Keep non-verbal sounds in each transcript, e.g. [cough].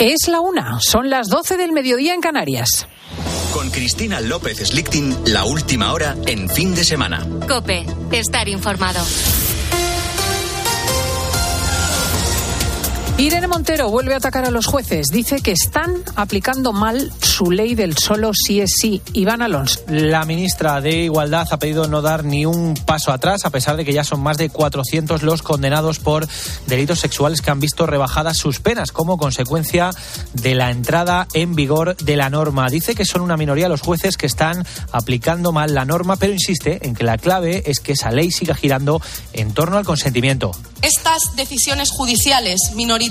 Es la una, son las 12 del mediodía en Canarias. Con Cristina López Slichting, la última hora en fin de semana. Cope, estar informado. Irene Montero vuelve a atacar a los jueces. Dice que están aplicando mal su ley del solo sí es sí. Iván Alonso. La ministra de Igualdad ha pedido no dar ni un paso atrás, a pesar de que ya son más de 400 los condenados por delitos sexuales que han visto rebajadas sus penas como consecuencia de la entrada en vigor de la norma. Dice que son una minoría los jueces que están aplicando mal la norma, pero insiste en que la clave es que esa ley siga girando en torno al consentimiento. Estas decisiones judiciales minoritarias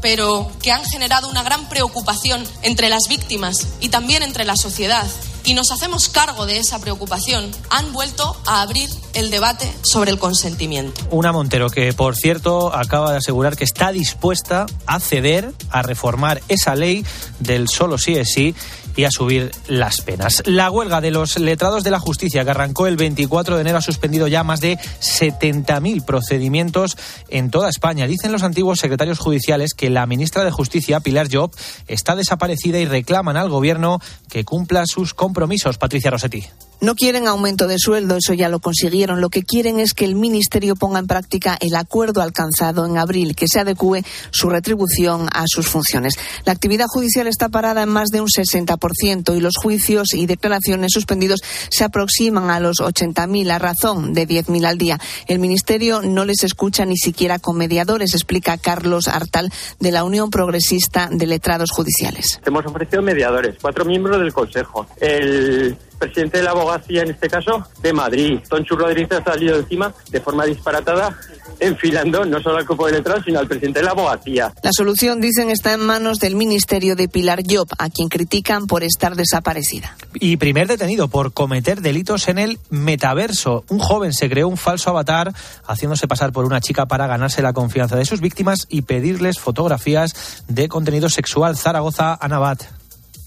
pero que han generado una gran preocupación entre las víctimas y también entre la sociedad, y nos hacemos cargo de esa preocupación, han vuelto a abrir el debate sobre el consentimiento. Una Montero que, por cierto, acaba de asegurar que está dispuesta a ceder a reformar esa ley del solo sí es sí y a subir las penas. La huelga de los letrados de la justicia que arrancó el 24 de enero ha suspendido ya más de 70.000 procedimientos en toda España. Dicen los antiguos secretarios judiciales que la ministra de Justicia, Pilar Job, está desaparecida y reclaman al gobierno que cumpla sus compromisos. Patricia Rossetti. No quieren aumento de sueldo, eso ya lo consiguieron. Lo que quieren es que el Ministerio ponga en práctica el acuerdo alcanzado en abril, que se adecue su retribución a sus funciones. La actividad judicial está parada en más de un 60% y los juicios y declaraciones suspendidos se aproximan a los 80.000 a razón de 10.000 al día. El Ministerio no les escucha ni siquiera con mediadores, explica Carlos Artal de la Unión Progresista de Letrados Judiciales. Hemos ofrecido mediadores, cuatro miembros del Consejo. El presidente de la abogacía, en este caso, de Madrid. Tonchu Rodríguez ha salido encima de forma disparatada, enfilando no solo al cuerpo de letrados, sino al presidente de la abogacía. La solución, dicen, está en manos del Ministerio de Pilar Job, a quien critican por estar desaparecida. Y primer detenido por cometer delitos en el metaverso. Un joven se creó un falso avatar haciéndose pasar por una chica para ganarse la confianza de sus víctimas y pedirles fotografías de contenido sexual. Zaragoza, Anabat.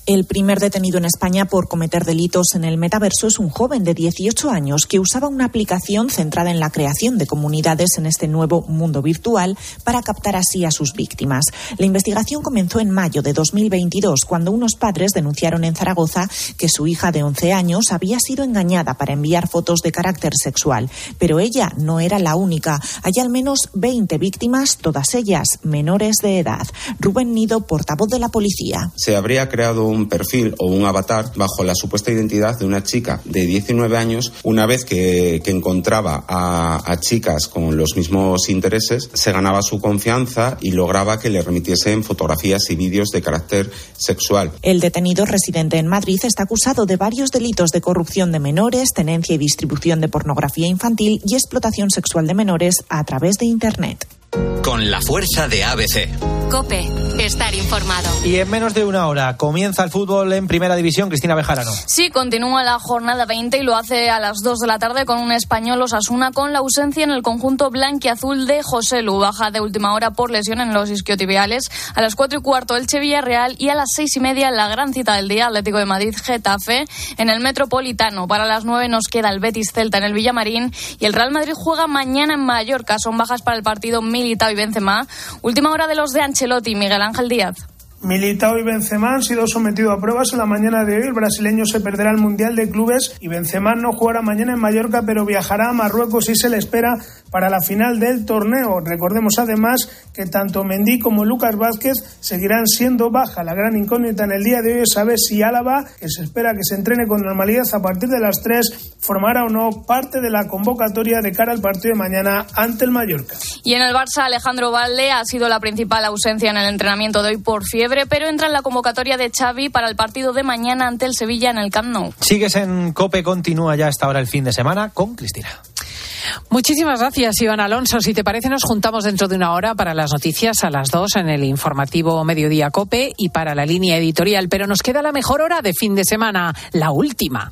El primer detenido en España por cometer delitos en el metaverso es un joven de 18 años que usaba una aplicación centrada en la creación de comunidades en este nuevo mundo virtual para captar así a sus víctimas. La investigación comenzó en mayo de 2022 cuando unos padres denunciaron en Zaragoza que su hija de 11 años había sido engañada para enviar fotos de carácter sexual. Pero ella no era la única. Hay al menos 20 víctimas, todas ellas menores de edad. Rubén Nido, portavoz de la policía. Se habría creado perfil o un avatar bajo la supuesta identidad de una chica de 19 años, una vez que, que encontraba a, a, chicas con los mismos intereses, se ganaba su confianza y lograba que le remitiesen fotografías y vídeos de carácter sexual. El detenido residente en Madrid está acusado de varios delitos de corrupción de menores, tenencia y distribución de pornografía infantil y explotación sexual de menores a través de Internet. Con la fuerza de ABC. Cope, estar informado. Y en menos de una hora comienza el fútbol en Primera División, Cristina Bejarano. Sí, continúa la jornada 20 y lo hace a las 2 de la tarde con un español Osasuna con la ausencia en el conjunto blanquiazul de José Lu, baja de última hora por lesión en los isquiotibiales. A las 4 y cuarto el Villarreal y a las 6 y media la gran cita del día Atlético de Madrid Getafe en el Metropolitano. Para las 9 nos queda el Betis Celta en el Villamarín y el Real Madrid juega mañana en Mallorca. Son bajas para el partido Militao y Benzema. Última hora de los de Ancelotti, Miguel Ángel Díaz. Militao y Benzema han sido sometidos a pruebas en la mañana de hoy. El brasileño se perderá el Mundial de Clubes y Benzema no jugará mañana en Mallorca, pero viajará a Marruecos y se le espera para la final del torneo. Recordemos además que tanto Mendy como Lucas Vázquez seguirán siendo baja. La gran incógnita en el día de hoy es saber si Álava, que se espera que se entrene con normalidad a partir de las 3, formará o no parte de la convocatoria de cara al partido de mañana ante el Mallorca. Y en el Barça, Alejandro Valde ha sido la principal ausencia en el entrenamiento de hoy por fiebre pero entra en la convocatoria de Xavi para el partido de mañana ante el Sevilla en el Camp Nou. Sigues en COPE, continúa ya hasta ahora el fin de semana con Cristina. Muchísimas gracias, Iván Alonso. Si te parece, nos juntamos dentro de una hora para las noticias a las dos en el informativo Mediodía Cope y para la línea editorial. Pero nos queda la mejor hora de fin de semana, la última.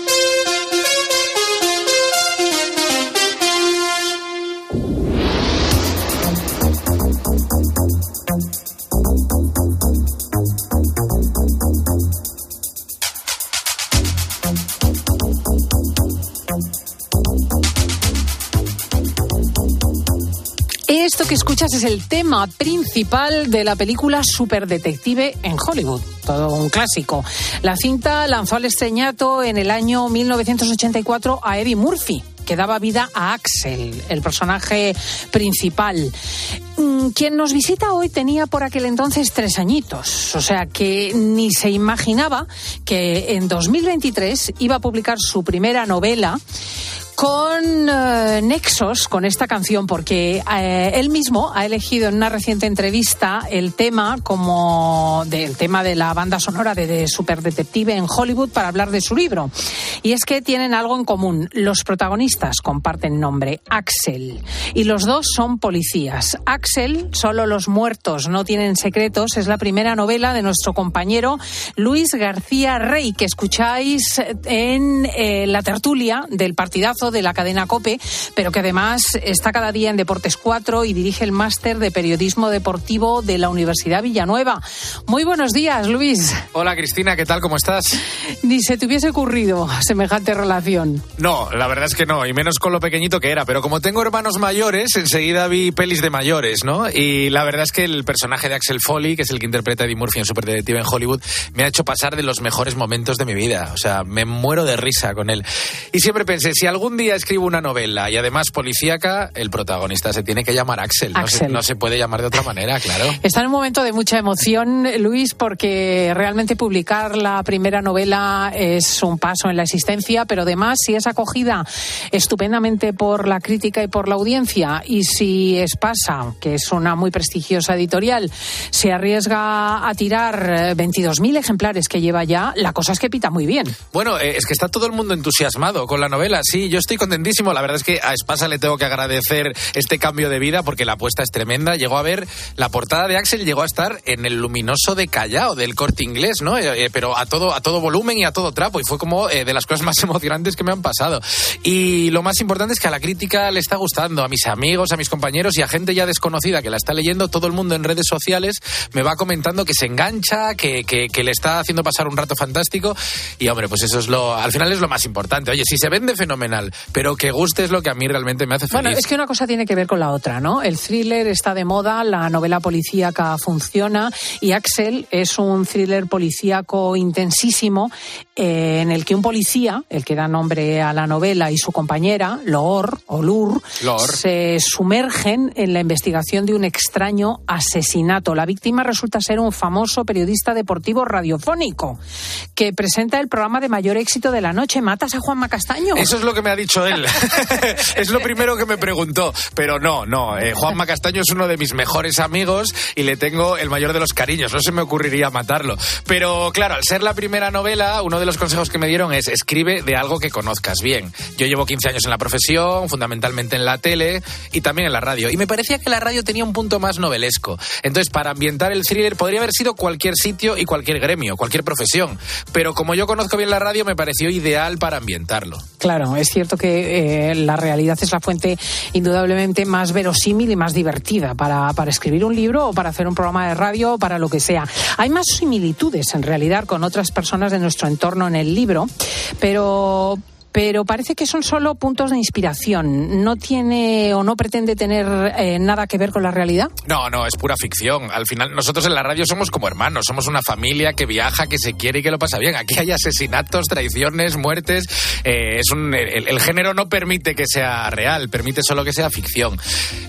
Esto que escuchas es el tema principal de la película Superdetective en Hollywood, todo un clásico. La cinta lanzó al estreñato en el año 1984 a Eddie Murphy que daba vida a Axel, el personaje principal. Mm, quien nos visita hoy tenía por aquel entonces tres añitos, o sea que ni se imaginaba que en 2023 iba a publicar su primera novela con eh, nexos con esta canción, porque eh, él mismo ha elegido en una reciente entrevista el tema como del tema de la banda sonora de, de Super Detective en Hollywood para hablar de su libro. Y es que tienen algo en común. Los protagonistas comparten nombre, Axel, y los dos son policías. Axel, solo los muertos no tienen secretos, es la primera novela de nuestro compañero Luis García Rey, que escucháis en eh, la tertulia del partidazo de la cadena COPE, pero que además está cada día en Deportes 4 y dirige el máster de periodismo deportivo de la Universidad Villanueva. Muy buenos días, Luis. Hola, Cristina, ¿qué tal? ¿Cómo estás? Ni se te hubiese ocurrido semejante relación. No, la verdad es que no, y menos con lo pequeñito que era, pero como tengo hermanos mayores, enseguida vi pelis de mayores, ¿no? Y la verdad es que el personaje de Axel Foley, que es el que interpreta a Eddie Murphy en Super Detective en Hollywood, me ha hecho pasar de los mejores momentos de mi vida. O sea, me muero de risa con él. Y siempre pensé, si algún día escribo una novela y además policíaca, el protagonista se tiene que llamar Axel. No, se, no se puede llamar de otra manera, claro. Está en un momento de mucha emoción, Luis, porque realmente publicar la primera novela es un paso en la existencia, pero además si es acogida estupendamente por la crítica y por la audiencia y si Espasa, que es una muy prestigiosa editorial, se arriesga a tirar 22.000 ejemplares que lleva ya, la cosa es que pita muy bien. Bueno, eh, es que está todo el mundo entusiasmado con la novela, sí, yo estoy contentísimo. La verdad es que a Espasa le tengo que agradecer este cambio de vida porque la apuesta es tremenda. Llegó a ver la portada de Axel, llegó a estar en el luminoso de Callao, del corte inglés, ¿no? Eh, eh, pero a todo, a todo volumen y a todo trapo. Y fue como eh, de las cosas más [laughs] emocionantes que me han pasado. Y lo más importante es que a la crítica le está gustando, a mis amigos, a mis compañeros y a gente ya desconocida que la está leyendo, todo el mundo en redes sociales me va comentando que se engancha, que, que, que le está haciendo pasar un rato fantástico. Y hombre, pues eso es lo, al final es lo más importante. Oye, si se vende fenomenal, pero que guste es lo que a mí realmente me hace feliz. Bueno, es que una cosa tiene que ver con la otra, ¿no? El thriller está de moda, la novela policíaca funciona y Axel es un thriller policíaco intensísimo eh, en el que un policía, el que da nombre a la novela, y su compañera, Loor, o Lur, Loor. se sumergen en la investigación de un extraño asesinato. La víctima resulta ser un famoso periodista deportivo radiofónico que presenta el programa de mayor éxito de la noche, Matas a Juanma Castaño. Eso es lo que me ha dicho él. [laughs] es lo primero que me preguntó. Pero no, no. Eh, Juanma Castaño es uno de mis mejores amigos y le tengo el mayor de los cariños. No se me ocurriría matarlo. Pero claro, al ser la primera novela, uno de los consejos que me dieron es escribe de algo que conozcas bien. Yo llevo 15 años en la profesión, fundamentalmente en la tele y también en la radio. Y me parecía que la radio tenía un punto más novelesco. Entonces, para ambientar el thriller podría haber sido cualquier sitio y cualquier gremio, cualquier profesión. Pero como yo conozco bien la radio, me pareció ideal para ambientarlo. Claro, es cierto que eh, la realidad es la fuente indudablemente más verosímil y más divertida para, para, escribir un libro o para hacer un programa de radio o para lo que sea. Hay más similitudes en realidad con otras personas de nuestro entorno en el libro, pero pero parece que son solo puntos de inspiración. ¿No tiene o no pretende tener eh, nada que ver con la realidad? No, no, es pura ficción. Al final, nosotros en la radio somos como hermanos, somos una familia que viaja, que se quiere y que lo pasa bien. Aquí hay asesinatos, traiciones, muertes. Eh, es un, el, el, género no permite que sea real, permite solo que sea ficción.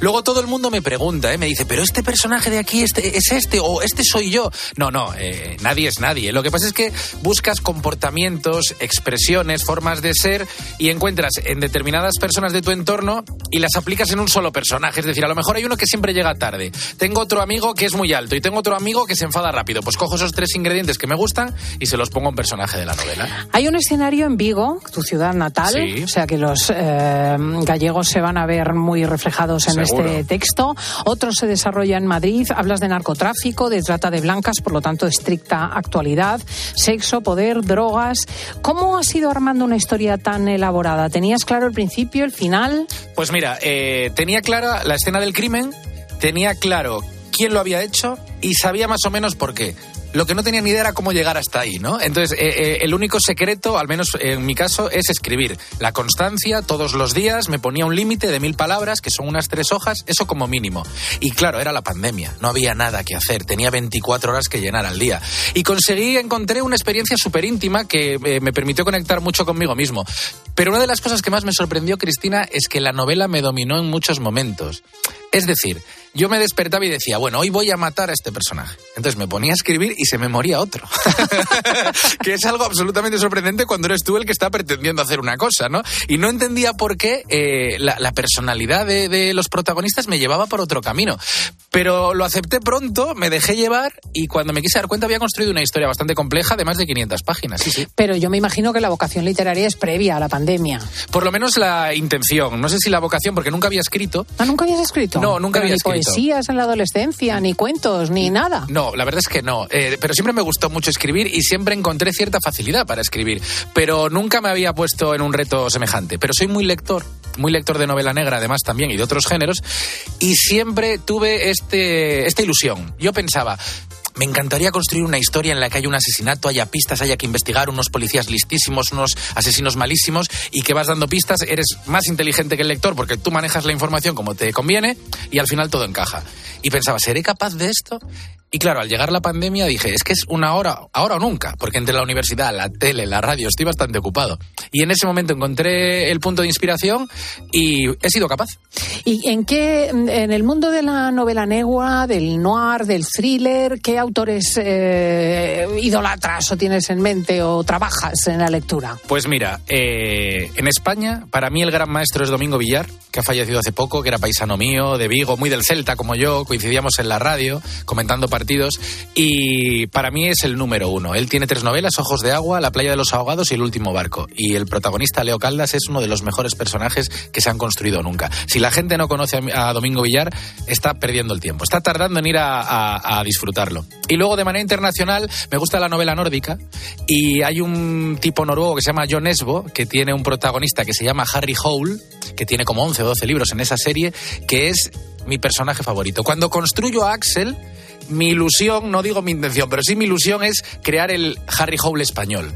Luego todo el mundo me pregunta, ¿eh? me dice, pero este personaje de aquí este, es este o este soy yo. No, no, eh, nadie es nadie. Lo que pasa es que buscas comportamientos, expresiones, formas de ser y encuentras en determinadas personas de tu entorno y las aplicas en un solo personaje. Es decir, a lo mejor hay uno que siempre llega tarde. Tengo otro amigo que es muy alto y tengo otro amigo que se enfada rápido. Pues cojo esos tres ingredientes que me gustan y se los pongo a un personaje de la novela. Hay un escenario en Vigo, tu ciudad natal, Sí. o sea que los eh, gallegos se van a ver muy reflejados en Seguro. este texto. Otro se desarrolla en Madrid. Hablas de narcotráfico, de trata de blancas, por lo tanto, estricta actualidad, sexo, poder, drogas. ¿Cómo has ido armando una historia tan elaborada? ¿Tenías claro el principio, el final? Pues mira, eh, tenía clara la escena del crimen, tenía claro quién lo había hecho y sabía más o menos por qué. Lo que no tenía ni idea era cómo llegar hasta ahí, ¿no? Entonces, eh, eh, el único secreto, al menos en mi caso, es escribir. La constancia, todos los días, me ponía un límite de mil palabras, que son unas tres hojas, eso como mínimo. Y claro, era la pandemia, no había nada que hacer, tenía 24 horas que llenar al día. Y conseguí, encontré una experiencia súper íntima que eh, me permitió conectar mucho conmigo mismo. Pero una de las cosas que más me sorprendió, Cristina, es que la novela me dominó en muchos momentos. Es decir, yo me despertaba y decía, bueno, hoy voy a matar a este personaje. Entonces me ponía a escribir y se me moría otro. [laughs] que es algo absolutamente sorprendente cuando eres tú el que está pretendiendo hacer una cosa, ¿no? Y no entendía por qué eh, la, personalidad de, de, los protagonistas me llevaba por otro camino. Pero lo acepté pronto, me dejé llevar y cuando me quise dar cuenta había construido una historia bastante compleja de más de 500 páginas. Sí, sí. Pero yo me imagino que la vocación literaria es previa a la pandemia. Por lo menos la intención. No sé si la vocación, porque nunca había escrito. ¿Ah, nunca habías escrito? No, nunca Pero había ni escrito. poesías en la adolescencia, ni cuentos, ni nada. No, la verdad es que no. Eh, pero siempre me gustó mucho escribir y siempre encontré cierta facilidad para escribir. Pero nunca me había puesto en un reto semejante. Pero soy muy lector, muy lector de novela negra además también y de otros géneros. Y siempre tuve este, esta ilusión. Yo pensaba, me encantaría construir una historia en la que haya un asesinato, haya pistas, haya que investigar, unos policías listísimos, unos asesinos malísimos y que vas dando pistas, eres más inteligente que el lector porque tú manejas la información como te conviene y al final todo encaja. Y pensaba, ¿seré capaz de esto? Y claro, al llegar la pandemia dije, es que es una hora, ahora o nunca, porque entre la universidad, la tele, la radio, estoy bastante ocupado. Y en ese momento encontré el punto de inspiración y he sido capaz. ¿Y en qué, en el mundo de la novela negua, del noir, del thriller, qué autores eh, idolatras o tienes en mente o trabajas en la lectura? Pues mira, eh, en España, para mí el gran maestro es Domingo Villar, que ha fallecido hace poco, que era paisano mío, de Vigo, muy del Celta como yo, coincidíamos en la radio, comentando y para mí es el número uno. Él tiene tres novelas, Ojos de Agua, La playa de los ahogados y El último barco. Y el protagonista, Leo Caldas, es uno de los mejores personajes que se han construido nunca. Si la gente no conoce a Domingo Villar, está perdiendo el tiempo, está tardando en ir a disfrutarlo. Y luego, de manera internacional, me gusta la novela nórdica, y hay un tipo noruego que se llama John Esbo, que tiene un protagonista que se llama Harry Hole, que tiene como 11 o 12 libros en esa serie, que es mi personaje favorito. Cuando construyo a Axel, mi ilusión, no digo mi intención, pero sí mi ilusión es crear el Harry Hole español.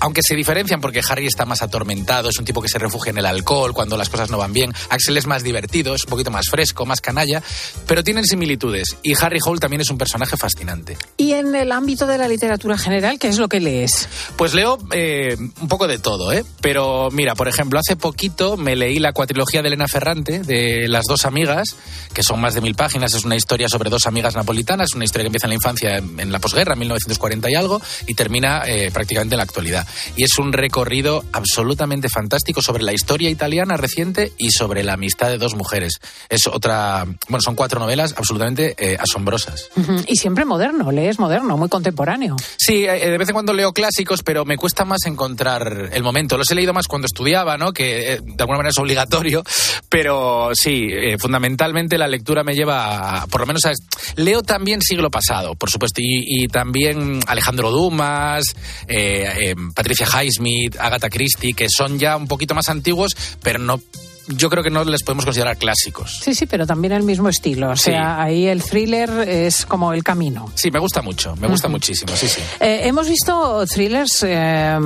Aunque se diferencian porque Harry está más atormentado, es un tipo que se refugia en el alcohol cuando las cosas no van bien. Axel es más divertido, es un poquito más fresco, más canalla, pero tienen similitudes. Y Harry Hole también es un personaje fascinante. ¿Y en el ámbito de la literatura general, qué es lo que lees? Pues leo eh, un poco de todo, ¿eh? Pero mira, por ejemplo, hace poquito me leí la cuatrilogía de Elena Ferrante, de Las dos amigas, que son más de mil páginas. Es una historia sobre dos amigas napolitanas, una historia que empieza en la infancia, en la posguerra, en 1940 y algo, y termina eh, prácticamente en la actualidad. Y es un recorrido absolutamente fantástico sobre la historia italiana reciente y sobre la amistad de dos mujeres. Es otra, bueno, son cuatro novelas absolutamente eh, asombrosas. Uh -huh. Y siempre moderno, lees moderno, muy contemporáneo. Sí, eh, de vez en cuando leo clásicos, pero me cuesta más encontrar el momento. Los he leído más cuando estudiaba, ¿no? Que eh, de alguna manera es obligatorio, pero sí, eh, fundamentalmente la lectura me lleva, a, por lo menos a... Leo también siglo pasado, por supuesto, y, y también Alejandro Dumas, eh, Patricia Highsmith, Agatha Christie, que son ya un poquito más antiguos, pero no yo creo que no les podemos considerar clásicos. Sí, sí, pero también el mismo estilo. O sea, sí. ahí el thriller es como el camino. Sí, me gusta mucho, me gusta uh -huh. muchísimo, sí, sí. Eh, hemos visto thrillers eh,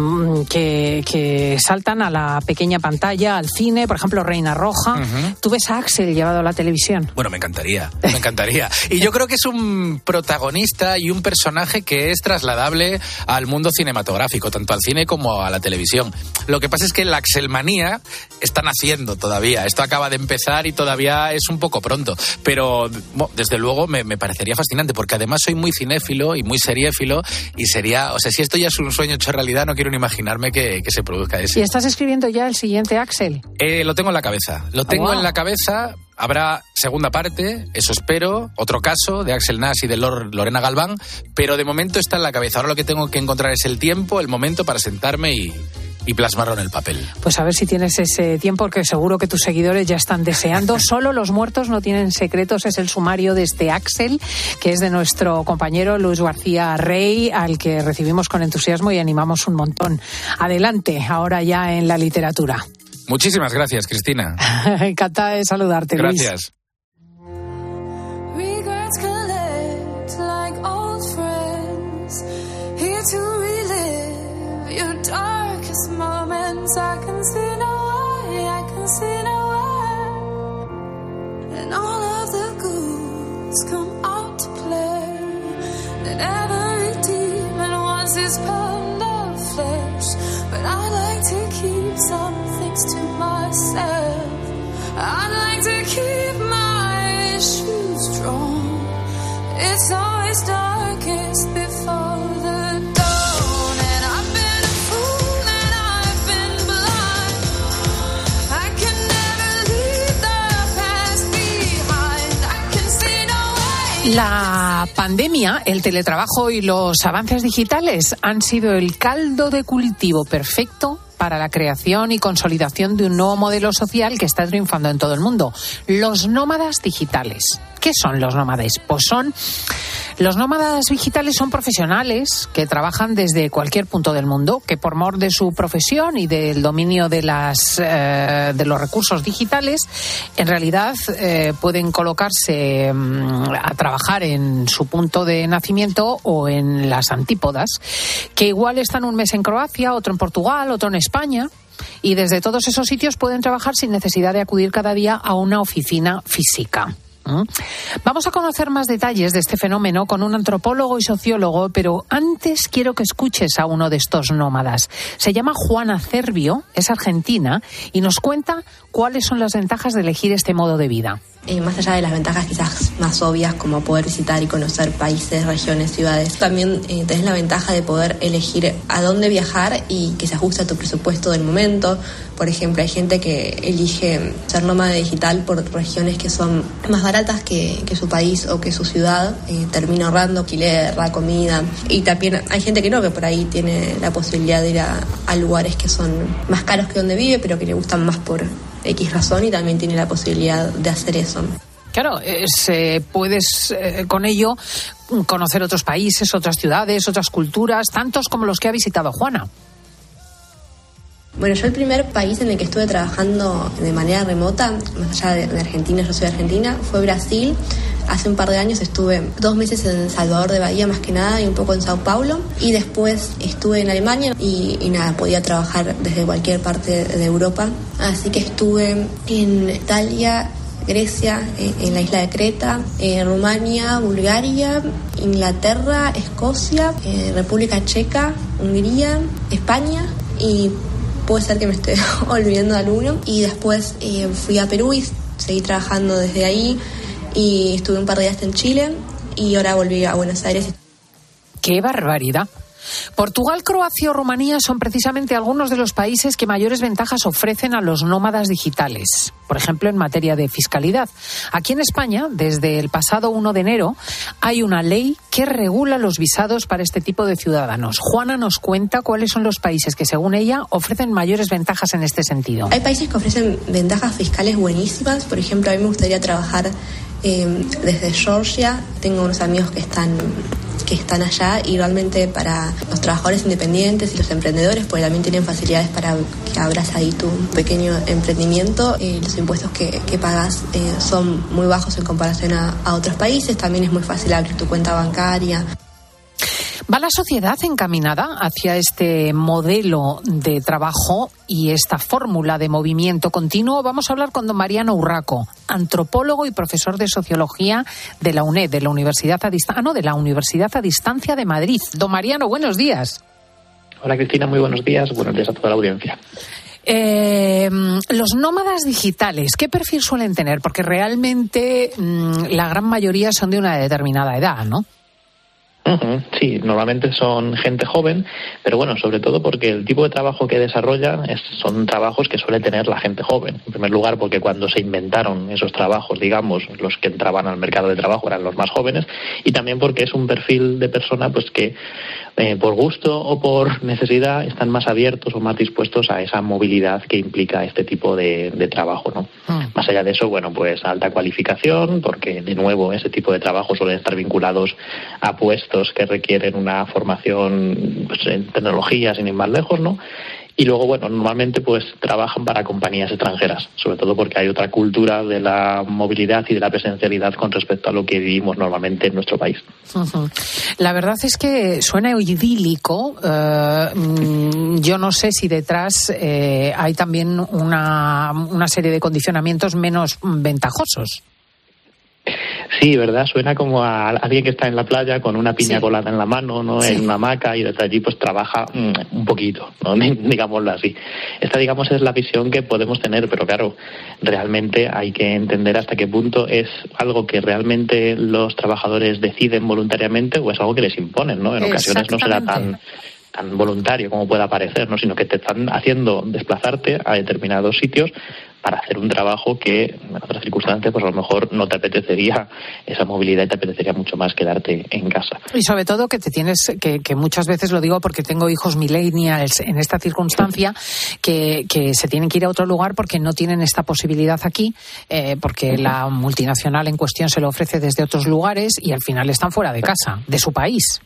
que, que, saltan a la pequeña pantalla, al cine, por ejemplo, Reina Roja. Uh -huh. Tú ves a Axel llevado a la televisión. Bueno, me encantaría, me encantaría. y yo creo que es un protagonista y un personaje que es trasladable al mundo cinematográfico, tanto al cine como a la televisión. Lo que pasa es que la Axelmanía está naciendo todavía. Esto acaba de empezar y todavía es un poco pronto. Pero bueno, desde luego me, me, parecería fascinante porque además soy muy cinéfilo y muy seriéfilo y sería, o sea, si esto ya es un sueño hecho realidad, no quiero ni imaginarme que, que se produzca eso. ¿Y estás escribiendo ya el siguiente Axel? Eh, lo tengo en la cabeza. Lo tengo oh, wow. en la cabeza. Habrá segunda parte, eso espero, otro caso de Axel Nash y de Lor Lorena Galván, pero de momento está en la cabeza. Ahora lo que tengo que encontrar es el tiempo, el momento para sentarme y, y plasmarlo en el papel. Pues a ver si tienes ese tiempo, porque seguro que tus seguidores ya están deseando. [laughs] Solo los muertos no tienen secretos, es el sumario de este Axel, que es de nuestro compañero Luis García Rey, al que recibimos con entusiasmo y animamos un montón. Adelante, ahora ya en la literatura. Muchísimas gracias, Cristina. [laughs] Encantada de saludarte, Gracias. Luis. Darkest moments, I can see no way, I can see no way. And all of the ghouls come out to play. And every demon wants his pound La pandemia, el teletrabajo y los avances digitales han sido el caldo de cultivo perfecto para la creación y consolidación de un nuevo modelo social que está triunfando en todo el mundo. Los nómadas digitales. ¿Qué son los nómades? Pues son los nómadas digitales son profesionales que trabajan desde cualquier punto del mundo, que por mor de su profesión y del dominio de las eh, de los recursos digitales, en realidad eh, pueden colocarse mm, a trabajar en su punto de nacimiento o en las antípodas, que igual están un mes en Croacia, otro en Portugal, otro en España. Y desde todos esos sitios pueden trabajar sin necesidad de acudir cada día a una oficina física. ¿Mm? Vamos a conocer más detalles de este fenómeno con un antropólogo y sociólogo, pero antes quiero que escuches a uno de estos nómadas. Se llama Juana Cervio, es argentina y nos cuenta cuáles son las ventajas de elegir este modo de vida. Eh, más allá de las ventajas quizás más obvias como poder visitar y conocer países, regiones, ciudades, también eh, tenés la ventaja de poder elegir a dónde viajar y que se ajuste a tu presupuesto del momento. Por ejemplo, hay gente que elige ser nómada digital por regiones que son más baratas que, su país o que su ciudad, eh, termina ahorrando alquiler, la comida. Y también hay gente que no, que por ahí tiene la posibilidad de ir a lugares que son más caros que donde vive, pero que le gustan más por X razón y también tiene la posibilidad de hacer eso. Claro, es, eh, puedes eh, con ello conocer otros países, otras ciudades, otras culturas, tantos como los que ha visitado Juana. Bueno, yo el primer país en el que estuve trabajando de manera remota, más allá de, de Argentina, yo soy argentina, fue Brasil. Hace un par de años estuve dos meses en Salvador de Bahía más que nada y un poco en Sao Paulo. Y después estuve en Alemania y, nada, podía trabajar desde cualquier parte de Europa. Así que estuve en Italia, Grecia, en la isla de Creta, eh, Rumania, Bulgaria, Inglaterra, Escocia, eh, República Checa, Hungría, España y puede ser que me esté [laughs] olvidando de alguno. Y después eh, fui a Perú y seguí trabajando desde ahí y estuve un par de días en Chile y ahora volví a Buenos Aires. ¡Qué barbaridad! Portugal, Croacia o Rumanía son precisamente algunos de los países que mayores ventajas ofrecen a los nómadas digitales, por ejemplo, en materia de fiscalidad. Aquí en España, desde el pasado 1 de enero, hay una ley que regula los visados para este tipo de ciudadanos. Juana nos cuenta cuáles son los países que, según ella, ofrecen mayores ventajas en este sentido. Hay países que ofrecen ventajas fiscales buenísimas. Por ejemplo, a mí me gustaría trabajar eh, desde Georgia. Tengo unos amigos que están que están allá y realmente para los trabajadores independientes y los emprendedores, pues también tienen facilidades para que abras ahí tu pequeño emprendimiento. Eh, los impuestos que, que pagas eh, son muy bajos en comparación a, a otros países. También es muy fácil abrir tu cuenta bancaria. ¿Va la sociedad encaminada hacia este modelo de trabajo y esta fórmula de movimiento continuo? Vamos a hablar con don Mariano Urraco, antropólogo y profesor de sociología de la UNED, de la Universidad a Distancia, ah, no, de la Universidad a Distancia de Madrid. Don Mariano, buenos días. Hola Cristina, muy buenos días. Buenos días a toda la audiencia. Eh, los nómadas digitales, ¿qué perfil suelen tener? Porque realmente mmm, la gran mayoría son de una determinada edad, ¿no? Sí, normalmente son gente joven, pero bueno, sobre todo porque el tipo de trabajo que desarrollan es, son trabajos que suele tener la gente joven. En primer lugar, porque cuando se inventaron esos trabajos, digamos, los que entraban al mercado de trabajo eran los más jóvenes, y también porque es un perfil de persona pues que eh, por gusto o por necesidad están más abiertos o más dispuestos a esa movilidad que implica este tipo de, de trabajo, ¿no? Uh. Más allá de eso, bueno, pues alta cualificación, porque de nuevo ese tipo de trabajo suelen estar vinculados a puestos que requieren una formación pues, en tecnología, sin ir más lejos, ¿no? Y luego, bueno, normalmente pues trabajan para compañías extranjeras, sobre todo porque hay otra cultura de la movilidad y de la presencialidad con respecto a lo que vivimos normalmente en nuestro país. La verdad es que suena idílico. eh, mm, yo no sé si detrás eh, hay también una, una serie de condicionamientos menos ventajosos. Sí, ¿verdad? Suena como a alguien que está en la playa con una piña colada en la mano, ¿no? Sí. En una hamaca y desde allí pues trabaja mm, un poquito, ¿no? [laughs] Digámoslo así. Esta, digamos, es la visión que podemos tener, pero claro, realmente hay que entender hasta qué punto es algo que realmente los trabajadores deciden voluntariamente o es algo que les imponen, ¿no? En ocasiones no será tan tan voluntario como pueda parecer, ¿no? sino que te están haciendo desplazarte a determinados sitios para hacer un trabajo que en otras circunstancias pues a lo mejor no te apetecería esa movilidad y te apetecería mucho más quedarte en casa. Y sobre todo que te tienes, que, que muchas veces lo digo porque tengo hijos millennials en esta circunstancia, que, que se tienen que ir a otro lugar porque no tienen esta posibilidad aquí, eh, porque la multinacional en cuestión se lo ofrece desde otros lugares y al final están fuera de casa, de su país.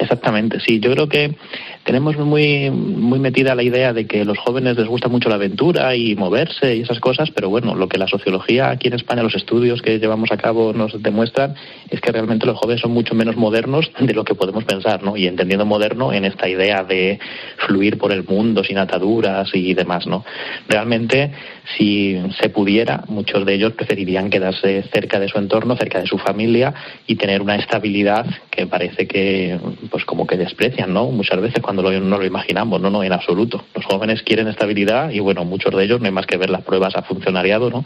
Exactamente, sí. Yo creo que tenemos muy, muy metida la idea de que a los jóvenes les gusta mucho la aventura y moverse y esas cosas, pero bueno, lo que la sociología aquí en España, los estudios que llevamos a cabo nos demuestran es que realmente los jóvenes son mucho menos modernos de lo que podemos pensar, ¿no? Y entendiendo moderno en esta idea de fluir por el mundo sin ataduras y demás, ¿no? Realmente, si se pudiera, muchos de ellos preferirían quedarse cerca de su entorno, cerca de su familia y tener una estabilidad que parece que, pues como que desprecian, ¿no? Muchas veces cuando lo, no lo imaginamos, no, no, en absoluto. Los jóvenes quieren estabilidad y bueno, muchos de ellos, no hay más que ver las pruebas a funcionariado, ¿no?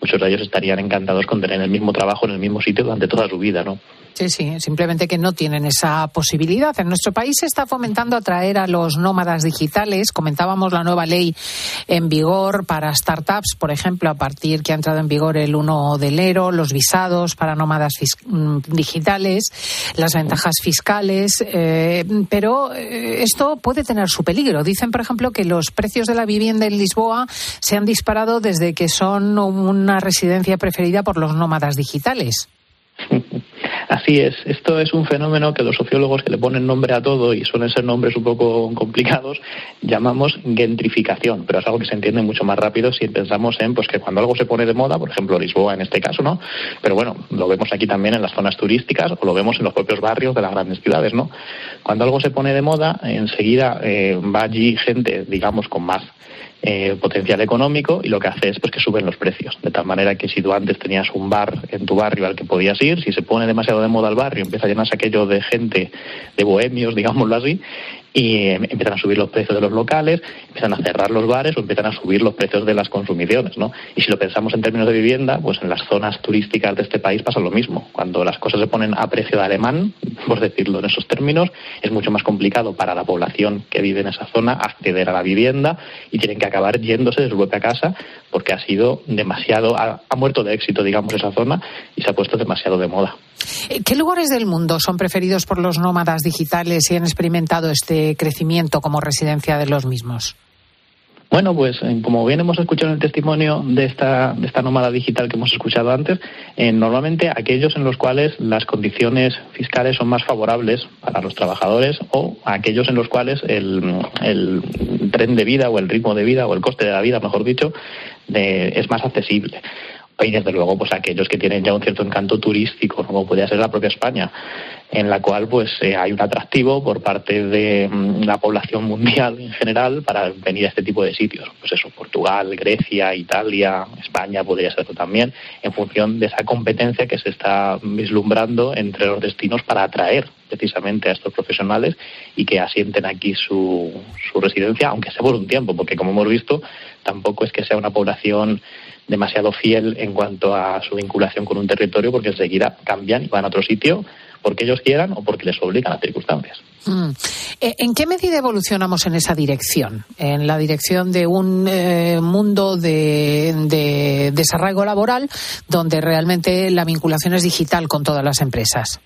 Muchos de ellos estarían encantados con tener el mismo trabajo en el mismo sitio durante toda su vida, ¿no? Sí, sí, simplemente que no tienen esa posibilidad. En nuestro país se está fomentando atraer a los nómadas digitales. Comentábamos la nueva ley en vigor para startups, por ejemplo, a partir que ha entrado en vigor el 1 de enero, los visados para nómadas mm, digitales, las ventajas fiscales. eh, pero eh, esto puede tener su peligro. Dicen, por ejemplo, que los precios de la vivienda en Lisboa se han disparado desde que son una residencia preferida por los nómadas digitales. [laughs] Así es, esto es un fenómeno que los sociólogos que le ponen nombre a todo y suelen ser nombres un poco complicados, llamamos gentrificación, pero es algo que se entiende mucho más rápido si pensamos en pues que cuando algo se pone de moda, por ejemplo Lisboa en este caso, ¿no? Pero bueno, lo vemos aquí también en las zonas turísticas o lo vemos en los propios barrios de las grandes ciudades, ¿no? Cuando algo se pone de moda, enseguida eh, va allí gente, digamos, con más eh, potencial económico y lo que hace es pues que suben los precios. De tal manera que si tú antes tenías un bar en tu barrio al que podías ir, si se pone demasiado de moda el barrio, empieza a llenarse aquello de gente, de bohemios, [laughs] digámoslo así, y eh, empiezan a subir los precios de los locales, empiezan a cerrar los bares o empiezan a subir los precios de las consumiciones, ¿no? Y si lo pensamos en términos de vivienda, pues en las zonas turísticas de este país pasa lo mismo. Cuando las cosas se ponen a precio de alemán, [laughs] por decirlo en esos términos, es mucho más complicado para la población que vive en esa zona acceder a la vivienda y tienen que acabar yéndose de su propia casa porque ha sido demasiado, ha, ha muerto de éxito, digamos, esa zona y se ha puesto demasiado de moda. Eh, ¿Qué lugares del mundo son preferidos por los nómadas digitales y han experimentado este crecimiento como residencia de los mismos? Bueno, pues eh, como bien hemos escuchado en el testimonio de esta, de esta nómada digital que hemos escuchado antes, eh, normalmente aquellos en los cuales las condiciones fiscales son más favorables para los trabajadores o aquellos en los cuales el, el tren de vida o el ritmo de vida o el coste de la vida, mejor dicho, de- es más accesible. Y desde luego, pues aquellos que tienen ya un cierto encanto turístico, como podría ser la propia España, en la cual pues eh, hay un atractivo por parte de mm, la población mundial en general para venir a este tipo de sitios. Pues eso, Portugal, Grecia, Italia, España podría ser también, en función de esa competencia que se está vislumbrando entre los destinos para atraer precisamente a estos profesionales y que asienten aquí su, su residencia, aunque sea por un tiempo, porque como hemos visto, tampoco es que sea una población demasiado fiel en cuanto a su vinculación con un territorio, porque enseguida cambian y van a otro sitio porque ellos quieran o porque les obligan las circunstancias. Mm. Eh, ¿En qué medida evolucionamos en esa dirección? En la dirección de un eh, mundo de, de desarraigo laboral donde realmente la vinculación es digital con todas las empresas.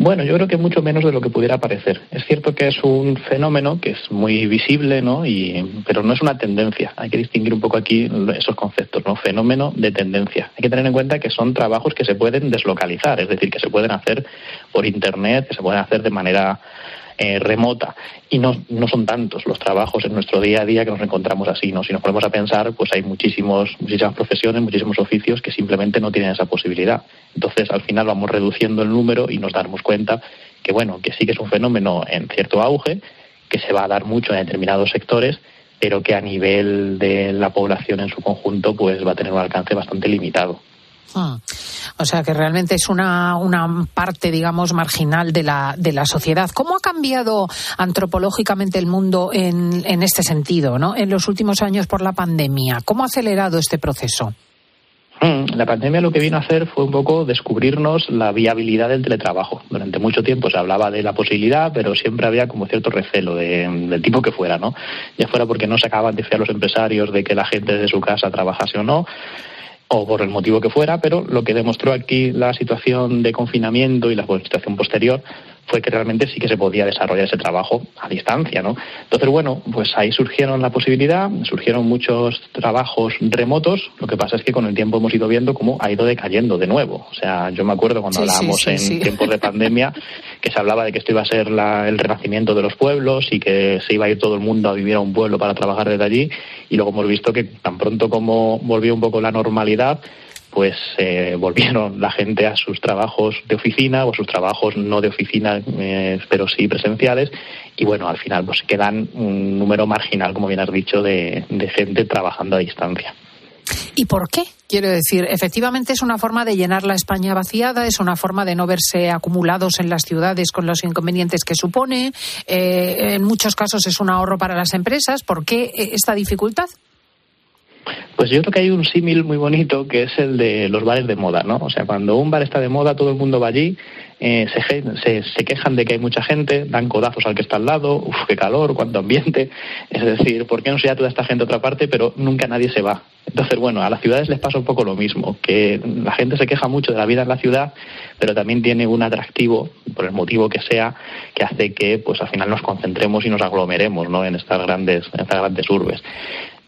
Bueno, yo creo que mucho menos de lo que pudiera parecer. Es cierto que es un fenómeno que es muy visible, ¿no? Y, pero no es una tendencia. Hay que distinguir un poco aquí esos conceptos, ¿no? Fenómeno de tendencia. Hay que tener en cuenta que son trabajos que se pueden deslocalizar, es decir, que se pueden hacer por Internet, que se pueden hacer de manera eh, remota. Y no, no son tantos los trabajos en nuestro día a día que nos encontramos así, ¿no? Si nos ponemos a pensar, pues hay muchísimos, muchísimas profesiones, muchísimos oficios que simplemente no tienen esa posibilidad. Entonces, al final vamos reduciendo el número y nos damos cuenta que, bueno, que sí que es un fenómeno en cierto auge, que se va a dar mucho en determinados sectores, pero que a nivel de la población en su conjunto, pues va a tener un alcance bastante limitado. Ah, O sea que realmente es una, una parte, digamos, marginal de la, de la sociedad. ¿Cómo ha cambiado antropológicamente el mundo en, en este sentido, ¿no? en los últimos años por la pandemia? ¿Cómo ha acelerado este proceso? Mm, La pandemia lo que vino a hacer fue un poco descubrirnos la viabilidad del teletrabajo. Durante mucho tiempo se hablaba de la posibilidad, pero siempre había como cierto recelo de- del tipo que fuera, ¿no? Ya fuera porque no se acaban de fiar los empresarios de que la gente desde su casa trabajase o no, o por el motivo que fuera, pero lo que demostró aquí la situación de confinamiento y la situación posterior fue que realmente sí que se podía desarrollar ese trabajo a distancia, ¿no? Entonces, bueno, pues ahí surgieron la posibilidad, surgieron muchos trabajos remotos, lo que pasa es que con el tiempo hemos ido viendo cómo ha ido decayendo de nuevo. O sea, yo me acuerdo cuando Sí, hablábamos sí, en tiempos de pandemia [laughs] que se hablaba de que esto iba a ser la- el renacimiento de los pueblos y que se iba a ir todo el mundo a vivir a un pueblo para trabajar desde allí y luego hemos visto que tan pronto como volvió un poco la normalidad pues volvieron la gente a sus trabajos de oficina o sus trabajos no de oficina eh, pero sí presenciales y bueno al final pues quedan un número marginal como bien has dicho de, gente trabajando a distancia ¿Y por qué? Quiero decir, efectivamente es una forma de llenar la España vaciada, es una forma de no verse acumulados en las ciudades con los inconvenientes que supone. eh, en muchos casos es un ahorro para las empresas. ¿Por qué esta dificultad? Pues yo creo que hay un símil muy bonito que es el de los bares de moda, ¿no? O sea, cuando un bar está de moda, todo el mundo va allí, eh, se, quejan de que hay mucha gente, dan codazos al que está al lado, uff, qué calor, cuánto ambiente. [laughs] Es decir, ¿por qué no se va toda esta gente a otra parte, pero nunca nadie se va? Entonces, bueno, a las ciudades les pasa un poco lo mismo, que la gente se queja mucho de la vida en la ciudad, pero también tiene un atractivo, por el motivo que sea, que hace que, pues, al final nos concentremos y nos aglomeremos, ¿no? En estas grandes, en estas grandes urbes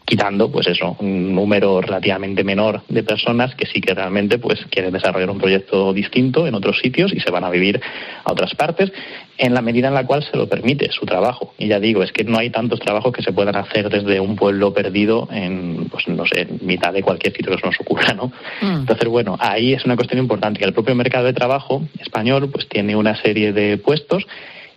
quitando pues eso un número relativamente menor de personas que sí que realmente pues quieren desarrollar un proyecto distinto en otros sitios y se van a vivir a otras partes en la medida en la cual se lo permite su trabajo. Y ya digo es que no hay tantos trabajos que se puedan hacer desde un pueblo perdido en pues no sé en mitad de cualquier sitio que se nos ocurra no entonces, bueno, ahí es una cuestión importante, que el propio mercado de trabajo español pues tiene una serie de puestos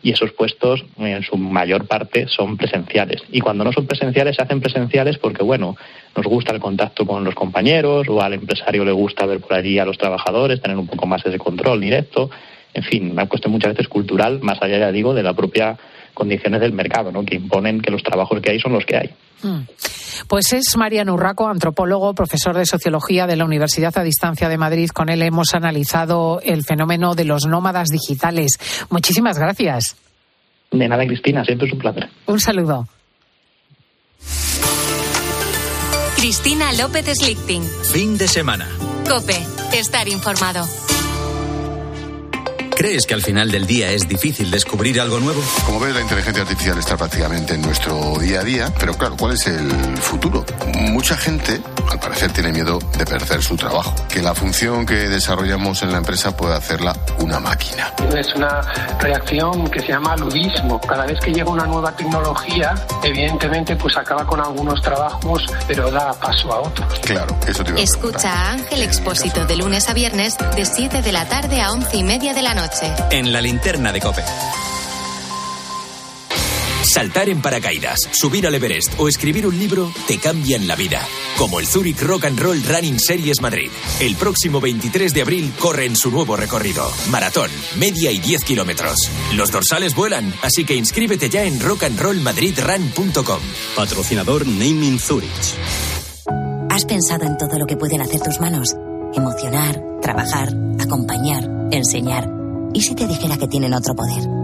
y esos puestos en su mayor parte son presenciales. Y cuando no son presenciales, se hacen presenciales porque, bueno, nos gusta el contacto con los compañeros o al empresario le gusta ver por allí a los trabajadores, tener un poco más ese control directo. En fin, una cuestión muchas veces cultural, más allá, ya digo, de la propia condiciones del mercado, ¿no? que imponen que los trabajos que hay son los que hay. Mm. Pues es Mariano Urraco, antropólogo, profesor de sociología de la Universidad a Distancia de Madrid. Con él hemos analizado el fenómeno de los nómadas digitales. Muchísimas gracias. De nada, Cristina, siempre es un placer. Un saludo. Cristina López Slichting. Fin de semana. Cope. Estar informado. ¿Crees que al final del día es difícil descubrir algo nuevo? Como ves, la inteligencia artificial está prácticamente en nuestro día a día, pero claro, ¿cuál es el futuro? Mucha gente, parecer, tiene miedo de perder su trabajo, que la función que desarrollamos en la empresa pueda hacerla una máquina. Es una reacción que se llama ludismo. Cada vez que llega una nueva tecnología, evidentemente pues acaba con algunos trabajos, pero da paso a otros. Claro, eso te iba a Escucha a Ángel Expósito de lunes a viernes de 7 de la tarde a 11 y media de la noche. En la linterna de Cope. Saltar en paracaídas, subir al Everest o escribir un libro te cambian la vida. Como el Zurich Rock and Roll Running Series Madrid. El próximo 23 de abril corre en su nuevo recorrido. Maratón, media y 10 kilómetros. Los dorsales vuelan, así que inscríbete ya en rockandrollmadridrun.com. Patrocinador Naming Zurich. ¿Has pensado en todo lo que pueden hacer tus manos? Emocionar, trabajar, acompañar, enseñar. ¿Y si te dijera que tienen otro poder?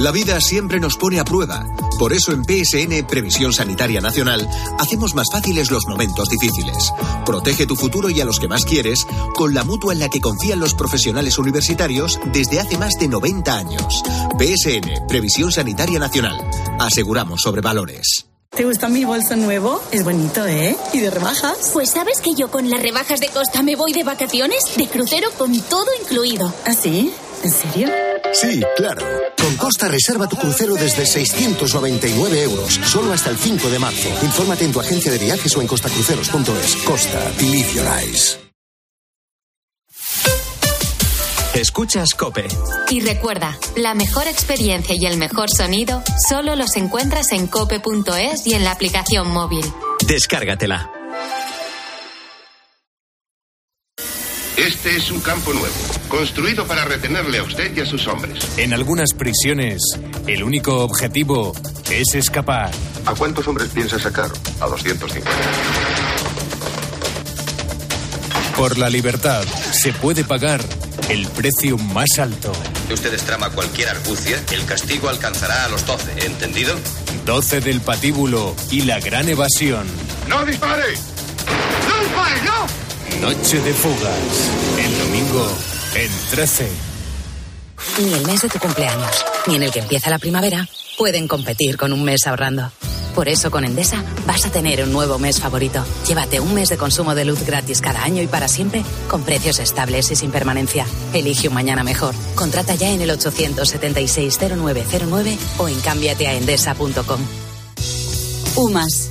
La vida siempre nos pone a prueba Por eso en PSN Previsión Sanitaria Nacional hacemos más fáciles los momentos difíciles. Protege tu futuro y a los que más quieres con la mutua en la que confían los profesionales universitarios desde hace más de 90 años. PSN Previsión Sanitaria Nacional. Aseguramos sobre valores. ¿Te gusta mi bolso nuevo? Es bonito, ¿eh? ¿Y de rebajas? Pues sabes que yo con las rebajas de Costa me voy de vacaciones, de crucero con todo incluido. ¿Ah, sí? ¿En serio? Sí, claro. Con Costa reserva tu crucero desde 699 euros, solo hasta el 5 de marzo. Infórmate en tu agencia de viajes o en costacruceros.es. Costa, live your eyes. Escuchas Cope. Y recuerda, la mejor experiencia y el mejor sonido solo los encuentras en cope.es y en la aplicación móvil. Descárgatela. Este es un campo nuevo, construido para retenerle a usted y a sus hombres. En algunas prisiones, el único objetivo es escapar. ¿A cuántos hombres piensa sacar? A 250. Por la libertad se puede pagar el precio más alto. Si ustedes trama cualquier argucia, el castigo alcanzará a los 12, ¿entendido? 12 del patíbulo y la gran evasión. ¡No dispare! ¡No dispare, no! Noche de fugas. El domingo en 13. Ni el mes de tu cumpleaños, ni en el que empieza la primavera, pueden competir con un mes ahorrando. Por eso con Endesa vas a tener un nuevo mes favorito. Llévate un mes de consumo de luz gratis cada año y para siempre, con precios estables y sin permanencia. Elige un mañana mejor. Contrata ya en el 876-0909 o en cámbiateaendesa.com. UMAS,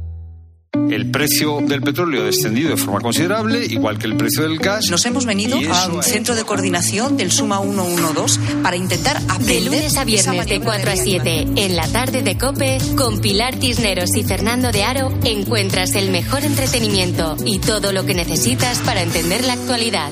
El precio del petróleo ha descendido de forma considerable, igual que el precio del gas. Nos hemos venido a un centro de coordinación del Suma 112 para intentar De aprender. lunes a viernes de maniobra 4 a de 7 en la tarde de Cope, con Pilar Cisneros y Fernando de Aro, encuentras el mejor entretenimiento y todo lo que necesitas para entender la actualidad.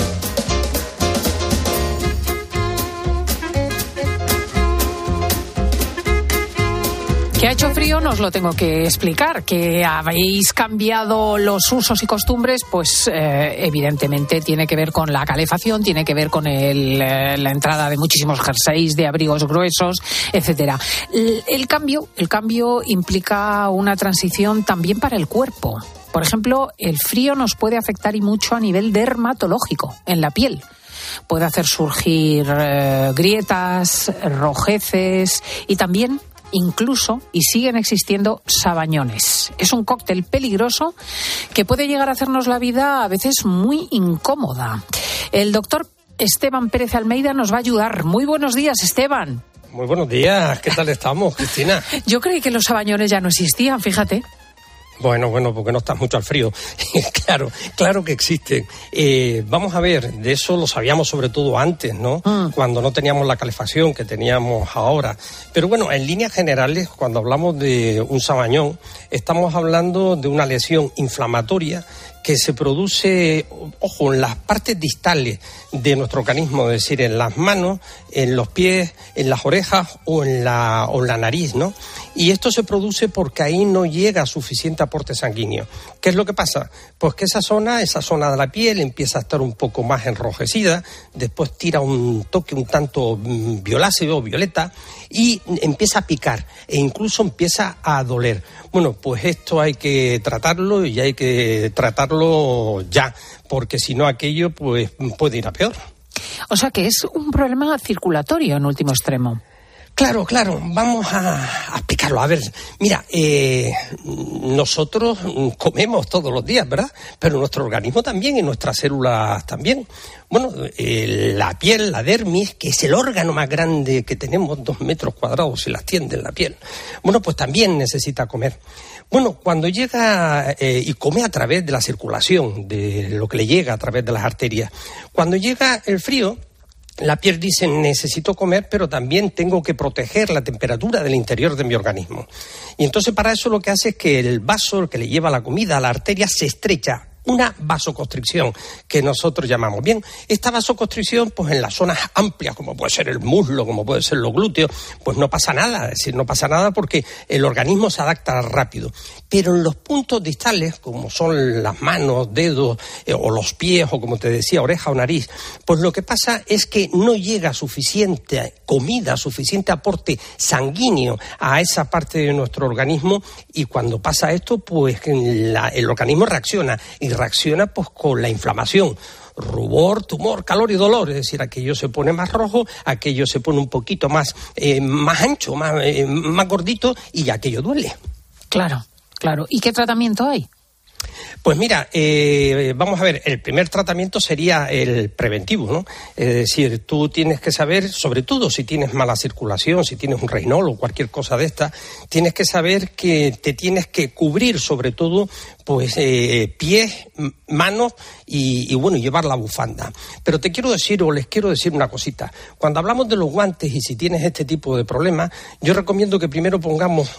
Que ha hecho frío, no os lo tengo que explicar. Que habéis cambiado los usos y costumbres, pues eh, evidentemente tiene que ver con la calefacción, tiene que ver con eh, la entrada de muchísimos jerseys, de abrigos gruesos, etcétera. El, el cambio, el cambio implica una transición también para el cuerpo. Por ejemplo, el frío nos puede afectar y mucho a nivel dermatológico, en la piel puede hacer surgir eh, grietas, rojeces y también incluso y siguen existiendo sabañones. Es un cóctel peligroso que puede llegar a hacernos la vida a veces muy incómoda. El doctor Esteban Pérez Almeida nos va a ayudar. Muy buenos días, Esteban. Muy buenos días, ¿qué tal estamos, Cristina? [laughs] Yo creí que los sabañones ya no existían, fíjate. Bueno, bueno, porque no estás mucho al frío. [laughs] claro, claro que existen. Eh, vamos a ver, de eso lo sabíamos sobre todo antes, ¿no? Cuando no teníamos la calefacción que teníamos ahora. Pero bueno, en líneas generales, cuando hablamos de un sabañón, estamos hablando de una lesión inflamatoria que se produce, ojo, en las partes distales de nuestro organismo, es decir, en las manos, en los pies, en las orejas o en la, o en la nariz, ¿no? Y esto se produce porque ahí no llega suficiente aporte sanguíneo. ¿Qué es lo que pasa? Pues que esa zona, esa zona de la piel empieza a estar un poco más enrojecida, después tira un toque un tanto mm, violáceo o violeta y empieza a picar e incluso empieza a doler. Bueno, pues esto hay que tratarlo y hay que tratarlo ya, porque si no aquello pues puede ir a peor. O sea que es un problema circulatorio en último extremo. Claro, claro, vamos a, explicarlo. A ver, mira, eh, nosotros comemos todos los días, ¿verdad? Pero nuestro organismo también y nuestras células también. Bueno, la piel, la dermis, que es el órgano más grande que tenemos, dos metros cuadrados, se la extiende en la piel. Bueno, pues también necesita comer. Bueno, cuando llega eh, y come a través de la circulación, de lo que le llega a través de las arterias, cuando llega el frío, la piel dice necesito comer, pero también tengo que proteger la temperatura del interior de mi organismo. Y entonces para eso lo que hace es que el vaso que le lleva la comida a la arteria se estrecha una vasoconstricción que nosotros llamamos. Bien, esta vasoconstricción, pues en las zonas amplias, como puede ser el muslo, como puede ser los glúteos, pues no pasa nada, es decir, no pasa nada porque el organismo se adapta rápido. Pero en los puntos distales, como son las manos, dedos eh, o los pies, o como te decía, oreja o nariz, pues lo que pasa es que no llega suficiente comida, suficiente aporte sanguíneo a esa parte de nuestro organismo y cuando pasa esto, pues el organismo reacciona y reacciona pues con la inflamación rubor, tumor, calor y dolor. Es decir, aquello se pone más rojo, aquello se pone un poquito más, eh, más ancho, más, eh, más gordito y aquello duele. Claro, claro. ¿Y qué tratamiento hay? Pues mira, eh, vamos a ver, el primer tratamiento sería el preventivo, ¿no? Es decir, tú tienes que saber, sobre todo si tienes mala circulación, si tienes un reinol o cualquier cosa de esta, tienes que saber que te tienes que cubrir sobre todo pues eh, pies, manos y, bueno, llevar la bufanda. Pero te quiero decir, o les quiero decir una cosita. Cuando hablamos de los guantes y si tienes este tipo de problemas, yo recomiendo que primero pongamos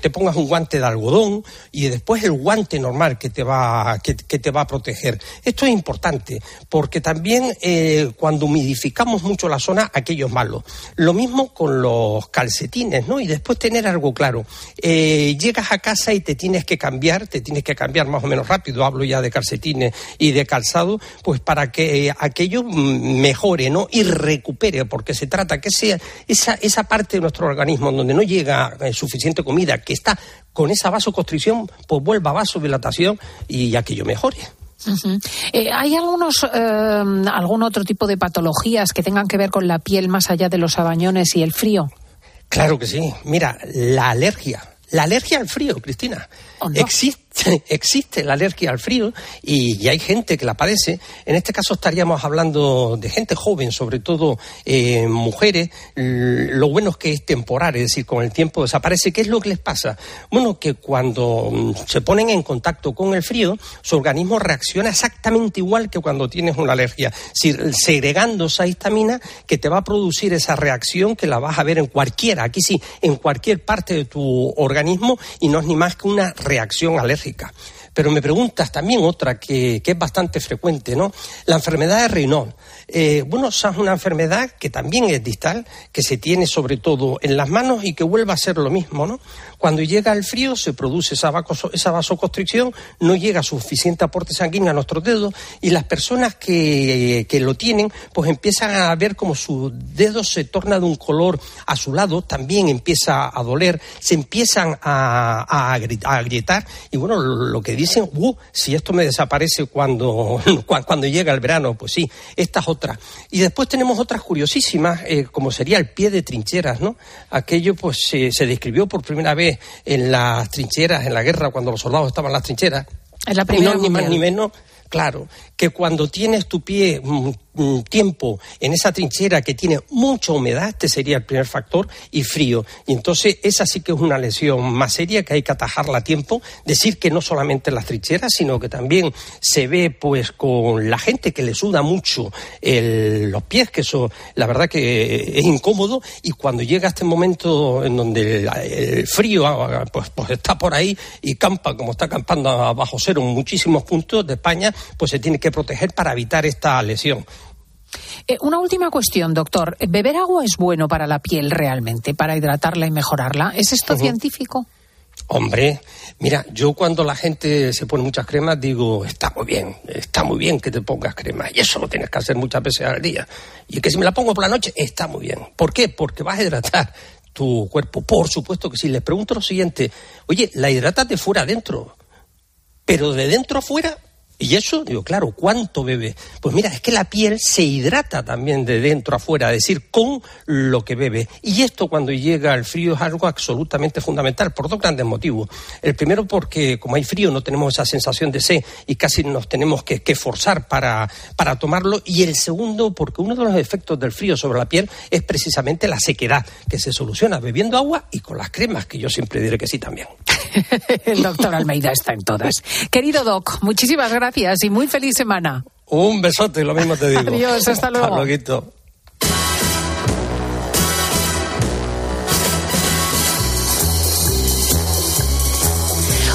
te pongas un guante de algodón y después el guante normal que te va, que, te va a proteger. Esto es importante porque también eh, cuando humidificamos mucho la zona, aquello es malo. Lo mismo con los calcetines, ¿no? Y después tener algo claro. Eh, llegas a casa y te tienes que cambiar, te tienes que cambiar más o menos rápido, hablo ya de calcetines y de calzado, pues para que aquello mejore, ¿no? Y recupere, porque se trata que sea esa, esa parte de nuestro organismo donde no llega eh, suficiente comida, que está con esa vasoconstricción, pues vuelva a vasodilatación y aquello mejore. Eh, ¿Hay algunos, eh, algún otro tipo de patologías que tengan que ver con la piel más allá de los abañones y el frío? Claro que sí. Mira, la alergia. La alergia al frío, Cristina. Existe [laughs] existe la alergia al frío y, hay gente que la padece. En este caso estaríamos hablando de gente joven, sobre todo eh, mujeres. Lo bueno es que es temporal, es decir, con el tiempo desaparece. ¿Qué es lo que les pasa? Bueno, que cuando mm, se ponen en contacto con el frío, su organismo reacciona exactamente igual que cuando tienes una alergia, segregando esa histamina que te va a producir esa reacción que la vas a ver en cualquiera, aquí sí, en cualquier parte de tu organismo y no es ni más que una reacción alérgica pero me preguntas también otra que, es bastante frecuente, ¿no? La enfermedad de Raynaud. Eh, bueno, es una enfermedad que también es distal, que se tiene sobre todo en las manos y que vuelve a ser lo mismo, ¿no? Cuando llega el frío se produce esa, esa vasoconstricción, no llega suficiente aporte sanguíneo a nuestros dedos y las personas que, lo tienen pues empiezan a ver como su dedo se torna de un color azulado, también empieza a doler, se empiezan a, a, agrietar y bueno, lo que dicen, uh, si esto me desaparece cuando, [laughs] cuando llega el verano, pues sí, esta es otra. Y después tenemos otras curiosísimas, eh, como sería el pie de trincheras, ¿no? Aquello pues se describió por primera vez en las trincheras, en la guerra, cuando los soldados estaban en las trincheras. Es la primera ni más ni menos, claro, que cuando tienes tu pie mm, tiempo en esa trinchera que tiene mucha humedad, este sería el primer factor, y frío. Y entonces esa sí que es una lesión más seria que hay que atajarla a tiempo. Decir que no solamente en las trincheras, sino que también se ve pues con la gente que le suda mucho los pies, que eso la verdad que es incómodo, y cuando llega este momento en donde el, frío ah, pues, pues está por ahí y campa como está campando a bajo cero en muchísimos puntos de España, pues se tiene que proteger para evitar esta lesión. Eh, una última cuestión, doctor. ¿Beber agua es bueno para la piel realmente, para hidratarla y mejorarla? ¿Es esto científico? Hombre, mira, yo cuando la gente se pone muchas cremas digo, está muy bien, está muy bien que te pongas crema. Y eso lo tienes que hacer muchas veces al día. Y que si me la pongo por la noche, está muy bien. ¿Por qué? Porque vas a hidratar tu cuerpo. Por supuesto que sí. Les pregunto lo siguiente, oye, ¿la hidratas de fuera adentro? Pero de dentro a fuera, y eso, digo, claro, ¿cuánto bebe? Pues mira, es que la piel se hidrata también de dentro a fuera, es decir, con lo que bebe. Y esto cuando llega el frío es algo absolutamente fundamental, por dos grandes motivos. El primero porque como hay frío no tenemos esa sensación de sed y casi nos tenemos que, forzar para, para tomarlo. Y el segundo porque uno de los efectos del frío sobre la piel es precisamente la sequedad, que se soluciona bebiendo agua y con las cremas, que yo siempre diré que sí también. [laughs] El doctor Almeida está en todas. Querido Doc, muchísimas gracias y muy feliz semana. Un besote, lo mismo te digo. Adiós, hasta luego. Hasta luego.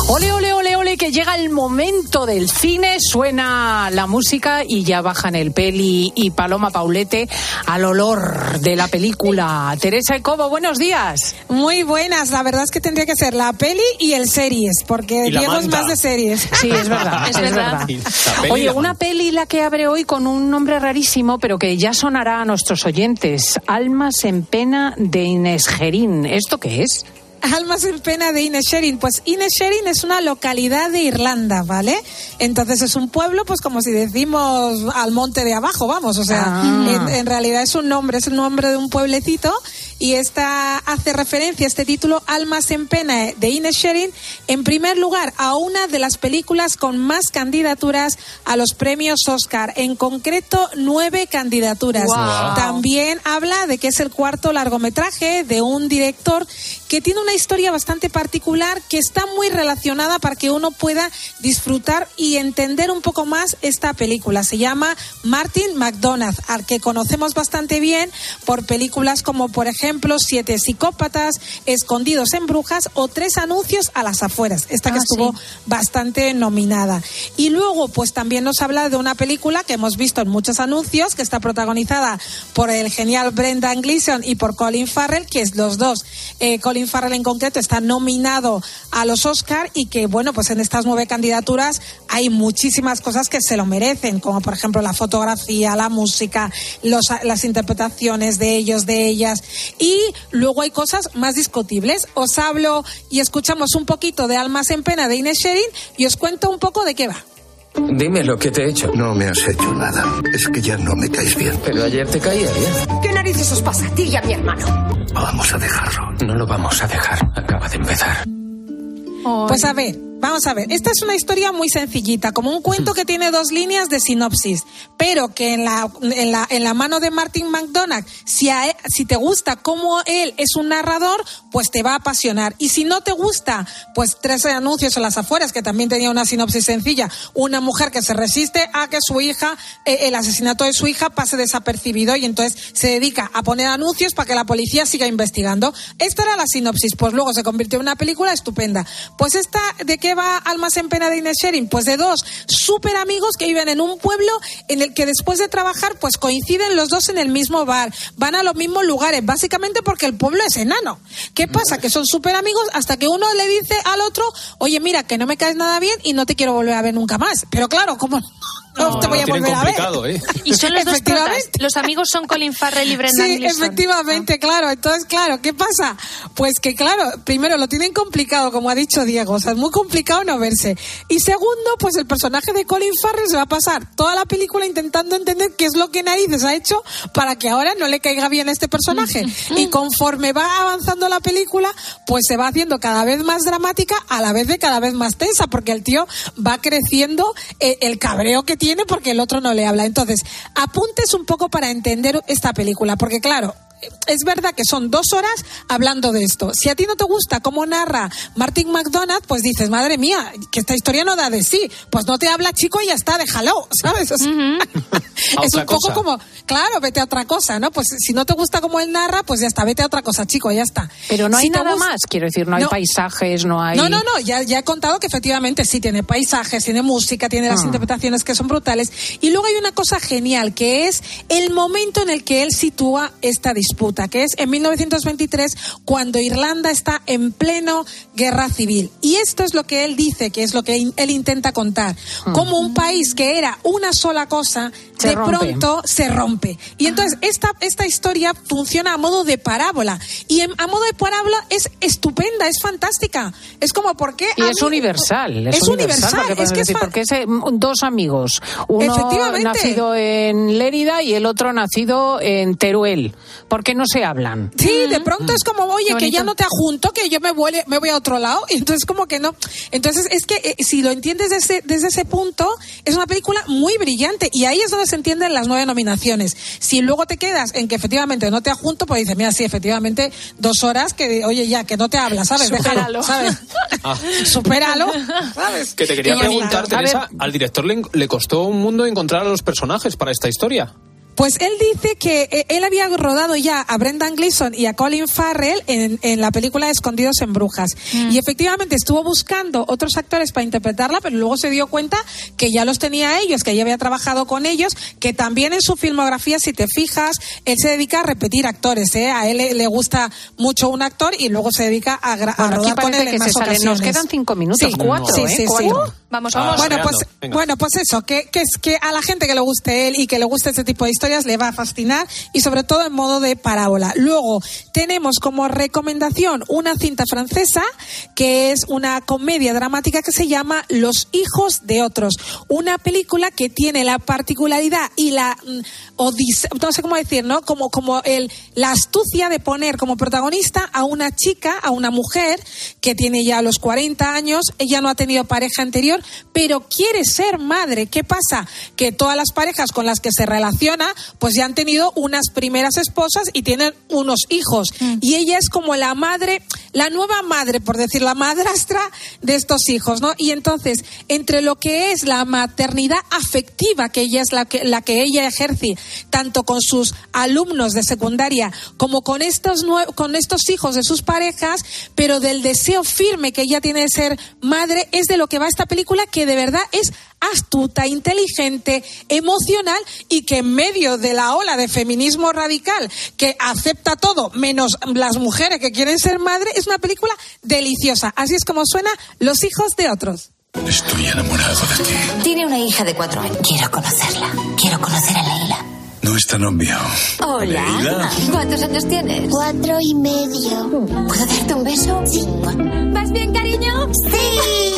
Ole, ole, que llega el momento del cine, suena la música y ya bajan el peli y Paloma Paulete al olor de la película. Teresa Ecobo, buenos días. Muy buenas, la verdad es que tendría que ser la peli y el series, porque Diego es más de series. Sí, es verdad, [laughs] es, verdad. Oye, una peli la que abre hoy con un nombre rarísimo, pero que ya sonará a nuestros oyentes. Almas en pena de Inés Gerín. ¿Esto qué es? Almas en pena de Inesherin. Pues Inesherin es una localidad de Irlanda, ¿vale? Entonces es un pueblo, pues como si decimos al monte de abajo, vamos. O sea, Ah. en, en realidad es un nombre, es el nombre de un pueblecito y esta hace referencia, este título, Almas en pena de Inesherin, en primer lugar a una de las películas con más candidaturas a los premios Oscar. En concreto, nueve candidaturas. Wow. También habla de que es el cuarto largometraje de un director que tiene una historia bastante particular que está muy relacionada para que uno pueda disfrutar y entender un poco más esta película. Se llama Martin McDonagh, al que conocemos bastante bien por películas como, por ejemplo, Siete psicópatas, Escondidos en brujas o Tres anuncios a las afueras. Esta que Ah, estuvo sí. bastante nominada. Y luego, pues también nos habla de una película que hemos visto en muchos anuncios, que está protagonizada por el genial Brendan Gleeson y por Colin Farrell, que es los dos. Eh, Colin Farrell en concreto está nominado a los Oscar y que, bueno, pues en estas nueve candidaturas hay muchísimas cosas que se lo merecen, como por ejemplo la fotografía, la música, los, las interpretaciones de ellos, de ellas. Y luego hay cosas más discutibles. Os hablo y escuchamos un poquito de Almas en Pena de Inés Sherin y os cuento un poco de qué va. Dime lo que te he hecho. No me has hecho nada. Es que ya no me caes bien. Pero ayer te caía bien. ¿Qué narices os pasa a ti y a mi hermano? Vamos a dejarlo. No lo vamos a dejar. Acaba de empezar. Pues a ver, vamos a ver. Esta es una historia muy sencillita, como un cuento que tiene dos líneas de sinopsis, pero que en la, en la, en la mano de Martin McDonagh, si, a él- si te gusta cómo él es un narrador, pues te va a apasionar. Y si no te gusta, pues tres anuncios en las afueras, que también tenía una sinopsis sencilla. Una mujer que se resiste a que su hija, eh, el asesinato de su hija pase desapercibido y entonces se dedica a poner anuncios para que la policía siga investigando. Esta era la sinopsis, pues luego se convirtió en una película estupenda. Pues esta, ¿de qué va Almas en Pena de Inés Sherin? Pues de dos súper amigos que viven en un pueblo en el que después de trabajar, pues coinciden los dos en el mismo bar, van a los mismos lugares, básicamente porque el pueblo es enano. ¿Qué pasa? Que son súper amigos hasta que uno le dice al otro, oye, mira, que no me caes nada bien y no te quiero volver a ver nunca más. Pero claro, ¿cómo no, te voy a volver a ver? ¿eh? Y son los dos protas. Los amigos son Colin Farrell y Brendan Sí, Gleeson. efectivamente, claro. Entonces, claro, ¿qué pasa? Pues que, claro, primero lo tienen complicado, como ha dicho Diego, o sea, es muy complicado no verse. Y segundo, pues el personaje de Colin Farrell se va a pasar toda la película intentando entender qué es lo que narices ha hecho para que ahora no le caiga bien este personaje. [laughs] y conforme va avanzando la película, pues se va haciendo cada vez más dramática a la vez de cada vez más tensa, porque el tío va creciendo eh, el cabreo que tiene porque el otro no le habla. Entonces, apuntes un poco para entender esta película, porque claro, es verdad que son dos horas hablando de esto. Si a ti no te gusta cómo narra Martin McDonagh, pues dices, madre mía, que esta historia no da de sí. Pues no te habla chico y ya está, déjalo, [laughs] ¿sabes? O sea, [laughs] es un poco cosa. como, claro, vete a otra cosa, ¿no? Pues si no te gusta cómo él narra, pues ya está, vete a otra cosa, chico, ya está. Pero no hay Si nada gusta- más, quiero decir, no hay paisajes, no hay... no, no, no, ya, ya he contado que efectivamente sí tiene paisajes, tiene música, tiene las Ah. interpretaciones que son brutales. Y luego hay una cosa genial, que es el momento en el que él sitúa esta disputa, que es en 1923, cuando Irlanda está en pleno guerra civil. Y esto es lo que él dice, que es lo que él intenta contar. Como un país que era una sola cosa, Se de rompe. pronto se rompe. Y entonces esta, esta historia funciona a modo de parábola. Y en- a modo de parábola es estupenda, es fantástica. Es como, ¿por qué? Y es mí- universal, es, Es universal, porque es que es decir, porque es eh, dos amigos, uno nacido en Lérida y el otro nacido en Teruel. ¿Por porque no se hablan. Sí, de pronto es como, oye, que ya no te ajunto, que yo me voy, me voy a otro lado. Y entonces como que no. Entonces es que eh, si lo entiendes desde, desde ese punto, es una película muy brillante. Y ahí es donde se entienden las nueve nominaciones. Si luego te quedas en que efectivamente no te ajunto, pues dices, mira, sí, efectivamente, dos horas que, oye, ya, que no te hablas, ¿sabes? Déjalo, Supéralo. ¿sabes? [laughs] Ah, Supéralo, ¿sabes? que te quería preguntar, Teresa, al director le, le costó un mundo encontrar a los personajes para esta historia. Pues él dice que eh, él había rodado ya a Brendan Gleeson y a Colin Farrell en, en la película Escondidos en Brujas. Y efectivamente estuvo buscando otros actores para interpretarla, pero luego se dio cuenta que ya los tenía ellos, que ya había trabajado con ellos, que también en su filmografía, si te fijas, él se dedica a repetir actores. ¿eh? A él le, le gusta mucho un actor y luego se dedica a, gra- Bueno, rodar con él en más salen. Nos ocasiones. quedan cinco minutos, Sí, cuatro, sí, ¿eh? sí, sí. Cuatro. Vamos, Ah, vamos. Bueno, pues, bueno, pues eso, que, que es que a la gente que le guste él y que le guste este tipo de historias le va a fascinar y sobre todo en modo de parábola. Luego tenemos como recomendación una cinta francesa que es una comedia dramática que se llama Los hijos de otros, una película que tiene la particularidad y la mm, no sé cómo decir, ¿no? Como como el la astucia de poner como protagonista a una chica, a una mujer que tiene ya los 40 años, ella no ha tenido pareja anterior, pero quiere ser madre. ¿Qué pasa? Que todas las parejas con las que se relaciona, pues ya han tenido unas primeras esposas y tienen unos hijos. Y ella es como la madre, la nueva madre, por decir, la madrastra de estos hijos, ¿no? Y entonces, entre lo que es la maternidad afectiva, que ella es la que, la que ella ejerce, tanto con sus alumnos de secundaria como con estos, con estos hijos de sus parejas, pero del deseo firme que ella tiene de ser madre, es de lo que va esta película, que de verdad es astuta, inteligente, emocional y que en medio de la ola de feminismo radical que acepta todo menos las mujeres que quieren ser madre, es una película deliciosa. Así es como suena Los hijos de otros. Estoy enamorado de ti. Tiene una hija de cuatro años. Quiero conocerla. Quiero conocer a Leila. No es tan obvio. Hola. Leila. ¿Cuántos años tienes? Cuatro y medio. ¿Puedo darte un beso? Sí. ¿Vas bien, cariño? Sí.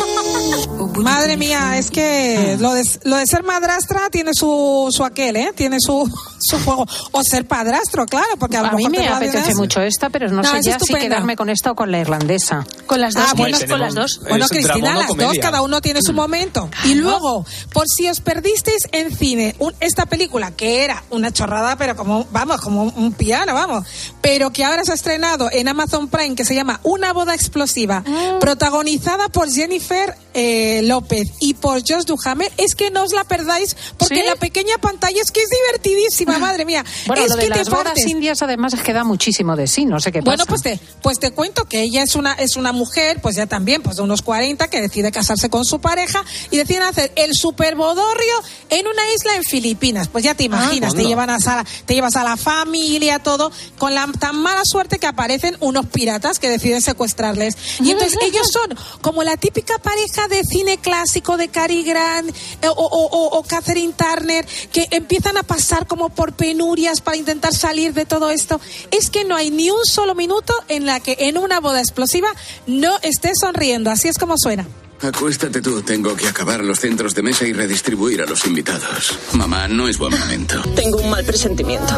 [laughs] Madre mía, es que lo de, lo de ser madrastra tiene su, su aquel, ¿eh? Tiene su, [laughs] su juego. O ser padrastro, claro, porque a, lo A mí mejor te me apetece mucho esta, pero no, No, sé es ya si quedarme con esta o con la irlandesa. Con las dos, Ah, bueno, con las dos. Bueno, Cristina, las dos, cada uno tiene su momento. Y luego, por si os perdisteis en cine un- esta película, que era una chorrada, pero como, vamos, como un piano, vamos, pero que ahora se ha estrenado en Amazon Prime, que se llama Una boda explosiva, protagonizada por Jennifer eh, López y por Josh Duhamel, es que no os la perdáis, porque ¿Sí? la pequeña pantalla es que es divertidísima, [laughs] madre mía. Bueno, es lo de que te las bodas indias además es que da muchísimo de sí, no sé qué pasa. Bueno, pues te, pues te cuento que ella es una, es una mujer, pues ya también, pues de unos 40, que decide casarse con su pareja y deciden hacer el superbodorrio en una isla en Filipinas. Pues ya te imaginas, te llevan a sala, te llevas a la familia, todo, con la tan mala suerte que aparecen unos piratas que deciden secuestrarles. Y [laughs] entonces ellos son como la típica pareja de cine clásico de Cary Grant eh, o, o- o- o Catherine Turner que empiezan a pasar como por penurias para intentar salir de todo esto. Es que no hay ni un solo minuto en la que en una boda explosiva no estés sonriendo. Así es como suena. Acuéstate tú, tengo que acabar los centros de mesa y redistribuir a los invitados. Mamá, no es buen momento. Tengo un mal presentimiento.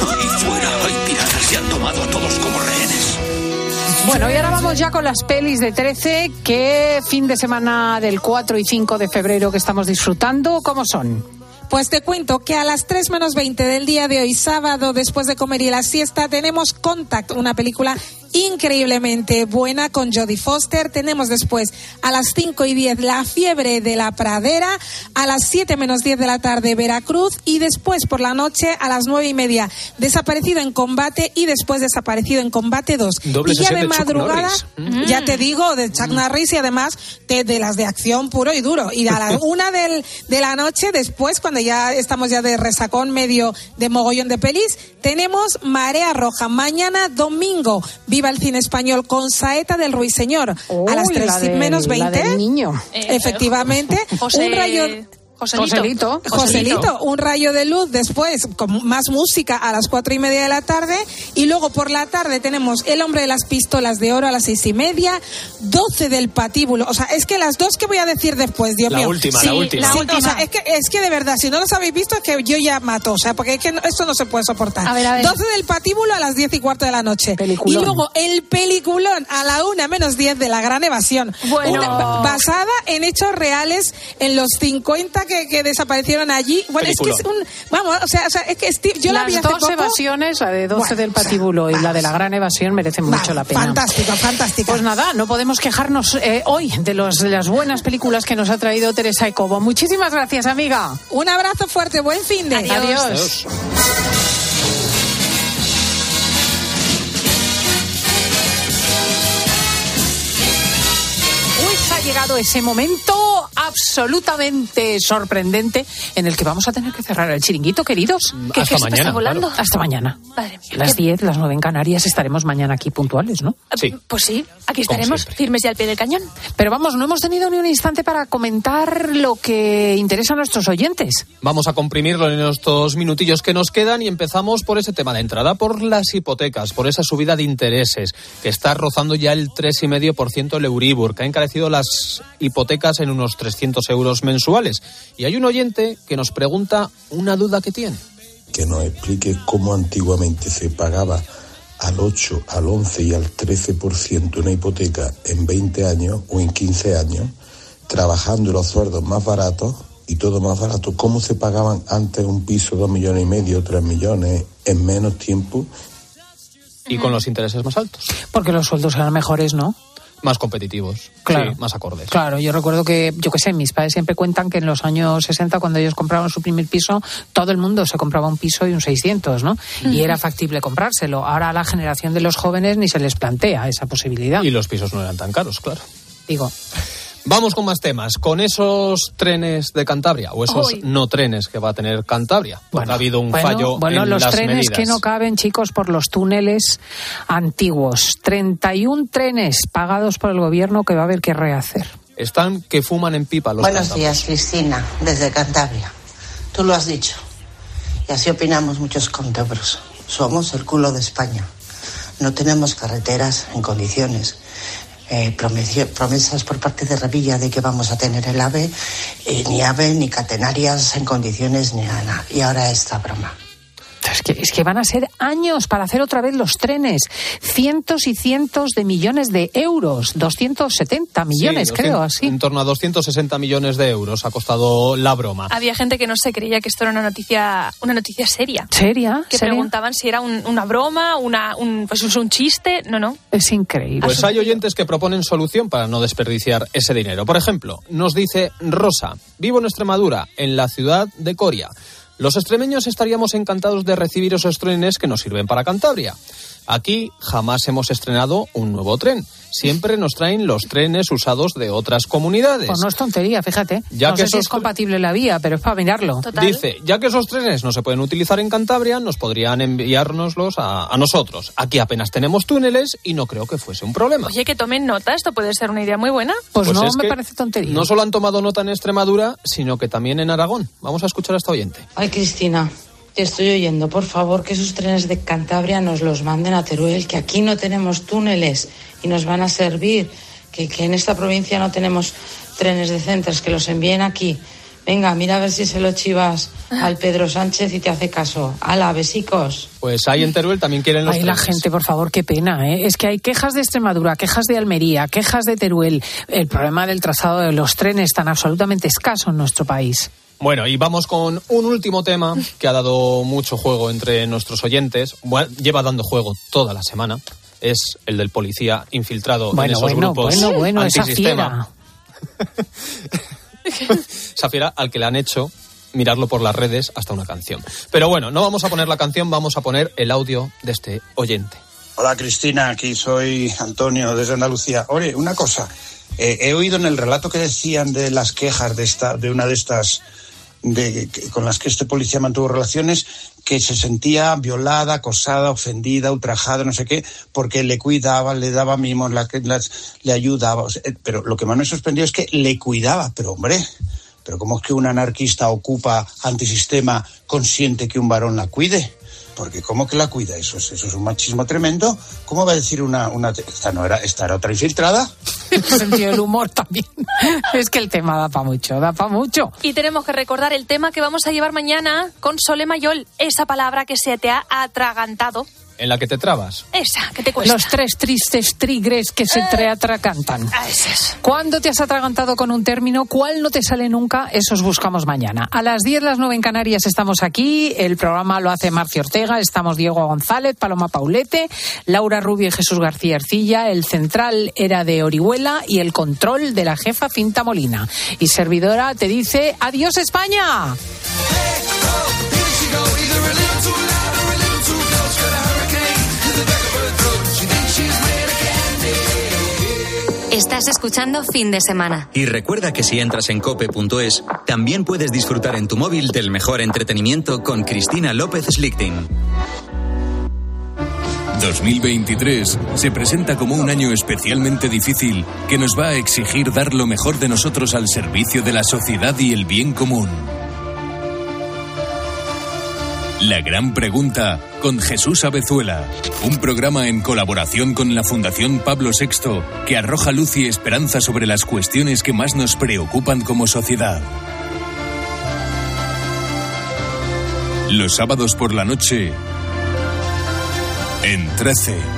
Ahí fuera hay piratas y han tomado a todos como. Bueno, y ahora vamos ya con las pelis de 13, que fin de semana del 4 y 5 de febrero que estamos disfrutando, ¿cómo son? Pues te cuento que a las 3 menos 20 del día de hoy, sábado, después de comer y la siesta, tenemos Contact, una película increíblemente buena con Jodie Foster. Tenemos después a las 5 y 10 La fiebre de la pradera, a las 7 menos 10 de la tarde Veracruz y después por la noche a las 9 y media Desaparecido en combate y después Desaparecido en combate 2. Doble y ya de de Chuck madrugada, Norris. ya te digo, de Chuck Norris y además de, de las de acción puro y duro. Y a la [laughs] una del, de la noche, después, cuando ya estamos ya de resacón medio de mogollón de pelis, tenemos Marea Roja. Mañana domingo, viva el cine español con Saeta del Ruiseñor. a las Uy, 3 la del- menos la 20. del niño. Efectivamente. [laughs] José- Un rayo. Joselito. Joselito. Joselito, un rayo de luz después, con más música a las cuatro y media de la tarde. Y luego por la tarde tenemos El hombre de las pistolas de oro a las seis y media, 12 del patíbulo. O sea, es que las dos que voy a decir después, Dios La mío. última, Sí, la última. sí, La o sea, última. es que, es que de verdad, si no los habéis visto, es que yo ya mato. O sea, porque es que no- esto no se puede soportar. A ver, a ver. 12 del patíbulo a las diez y cuarto de la noche. Peliculón. Y luego el peliculón a la una menos 10 de la gran evasión. Bueno. Una- basada en hechos reales en los 50 que, que desaparecieron allí. Bueno, es que es un. Vamos, o sea, o sea, es que Steve, yo la Las vi hace dos poco. evasiones, la de 12 Bueno, del o sea, patíbulo y la de la gran evasión, merecen mucho Vale, la pena. Fantástica, fantástica. Pues nada, no podemos quejarnos eh, hoy de, los, de las buenas películas que nos ha traído Teresa Ecobo. Muchísimas gracias, amiga. Un abrazo fuerte, buen fin de. Adiós. Adiós. Llegado ese momento absolutamente sorprendente en el que vamos a tener que cerrar el chiringuito, queridos. ¿Qué, Hasta qué se mañana, volando? claro. Hasta mañana. Madre mía. A las 10, las 9 en Canarias estaremos mañana aquí puntuales, ¿no? Sí. Pues sí, aquí estaremos, firmes y al pie del cañón. Pero vamos, no hemos tenido ni un instante para comentar lo que interesa a nuestros oyentes. Vamos a comprimirlo en estos minutillos que nos quedan y empezamos por ese tema de entrada, por las hipotecas, por esa subida de intereses que está rozando ya el 3,5% el Euribor, que ha encarecido las hipotecas en unos 300 euros mensuales. Y hay un oyente que nos pregunta una duda que tiene. que nos explique cómo antiguamente se pagaba al 8, al 11 y al 13% una hipoteca en 20 años o en 15 años, trabajando los sueldos más baratos y todo más barato, cómo se pagaban antes un piso 2 millones y medio, 3 millones en menos tiempo Y con los intereses más altos, Porque los sueldos eran mejores, ¿no? Más competitivos, Claro. sí, más acordes. Claro, yo recuerdo que, yo qué sé, mis padres siempre cuentan que en los años 60, cuando ellos compraban su primer piso, todo el mundo se compraba un piso y un 600, ¿no? Y era factible comprárselo. Ahora a la generación de los jóvenes ni se les plantea esa posibilidad. Y los pisos no eran tan caros, claro. Digo, Vamos con más temas. Con esos trenes de Cantabria o esos Uy. no trenes que va a tener Cantabria. Porque ha habido un bueno, fallo Bueno, en los las trenes medidas. que no caben, chicos, por los túneles antiguos. 31 trenes pagados por el gobierno que va a haber que rehacer. Están que fuman en pipa los Buenos días, Cristina, desde Cantabria. Tú lo has dicho. Y así opinamos muchos cántabros. Somos el culo de España. No tenemos carreteras en condiciones. Eh, promesas por parte de Revilla de que vamos a tener el AVE, eh, ni AVE ni catenarias en condiciones ni nada. Y ahora esta broma. Es que, es que van a ser años para hacer otra vez los trenes. Cientos y cientos de millones de euros. 270 millones, Sí, creo, 200 así. En torno a 260 millones de euros ha costado la broma. Había gente que no se creía que esto era una noticia, una noticia seria. ¿Seria? Que ¿Seria? preguntaban si era un- una broma, una, un, pues es un chiste. No, no. Es increíble. Pues hay oyentes que proponen solución para no desperdiciar ese dinero. Por ejemplo, nos dice Rosa, vivo en Extremadura, en la ciudad de Coria. Los extremeños estaríamos encantados de recibir esos trenes que nos sirven para Cantabria. Aquí jamás hemos estrenado un nuevo tren. Siempre nos traen los trenes usados de otras comunidades. Pues no es tontería, fíjate. Ya no que sé si es compatible la vía, pero es para mirarlo. Dice, ya que esos trenes no se pueden utilizar en Cantabria, nos podrían enviárnoslos a, a nosotros. Aquí apenas tenemos túneles y no creo que fuese un problema. Oye, que tomen nota, esto puede ser una idea muy buena. Pues, no es me que parece tontería. No solo han tomado nota en Extremadura, sino que también en Aragón. Vamos a escuchar a esta oyente. Ay, Cristina, te estoy oyendo. Por favor, que esos trenes de Cantabria nos los manden a Teruel, que aquí no tenemos túneles y nos van a servir. Que, que en esta provincia no tenemos trenes decentes, que los envíen aquí. Venga, mira a ver si se lo chivas al Pedro Sánchez y te hace caso. Ala, besicos. Pues ahí en Teruel también quieren los Ay, la gente, por favor, qué pena. ¿eh? Es que hay quejas de Extremadura, quejas de Almería, quejas de Teruel. El problema del trazado de los trenes tan absolutamente escaso en nuestro país. Bueno, y vamos con un último tema que ha dado mucho juego entre nuestros oyentes. Bueno, lleva dando juego toda la semana. Es el del policía infiltrado en esos bueno, grupos bueno, bueno, esa antisistema. [laughs] Esa fiera al que le han hecho mirarlo por las redes hasta una canción. Pero bueno, no vamos a poner la canción, vamos a poner el audio de este oyente. Hola Cristina, aquí soy Antonio desde Andalucía. Oye, una cosa, eh, he oído en el relato que decían de las quejas de esta, de una de estas, de, con las que este policía mantuvo relaciones, que se sentía violada, acosada, ofendida, ultrajada, no sé qué, porque le cuidaba, le daba mimos, la, le ayudaba. Eh, pero lo que más me sorprendió es que le cuidaba, pero hombre. pero ¿cómo es que un anarquista ocupa antisistema consiente que un varón la cuide? Porque ¿cómo que la cuida? Eso es, eso es un machismo tremendo. ¿Cómo va a decir una... una esta no era, esta era otra infiltrada. [laughs] El sentido del humor también. [laughs] Es que el tema da para mucho, da para mucho. Y tenemos que recordar el tema que vamos a llevar mañana con Sole Mayol, esa palabra que se te ha atragantado. En la que te trabas. Esa, que te cuesta. Los tres tristes trigres que se te atragantan. Ah, ese es. ¿Cuándo te has atragantado con un término? ¿Cuál no te sale nunca? Esos buscamos mañana. A las 10, las 9 en Canarias estamos aquí. El programa lo hace Marcio Ortega. Estamos Diego González, Paloma Paulete, Laura Rubio y Jesús García Ercilla. El central era de Orihuela y el control de la jefa Finta Molina. Y servidora te dice adiós España. Estás escuchando fin de semana. Y recuerda que si entras en cope.es, también puedes disfrutar en tu móvil del mejor entretenimiento con Cristina López Slichting. 2023 se presenta como un año especialmente difícil que nos va a exigir dar lo mejor de nosotros al servicio de la sociedad y el bien común. La gran pregunta con Jesús Abezuela, un programa en colaboración con la Fundación Pablo VI que arroja luz y esperanza sobre las cuestiones que más nos preocupan como sociedad. Los sábados por la noche en 13.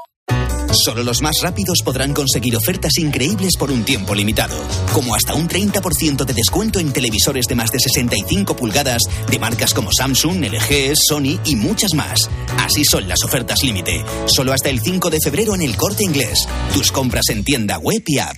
Solo los más rápidos podrán conseguir ofertas increíbles por un tiempo limitado, como hasta un 30% de descuento en televisores de más de 65 pulgadas de marcas como Samsung, LG, Sony y muchas más. Así son las ofertas límite, solo hasta el 5 de febrero en el corte inglés. Tus compras en tienda web y app.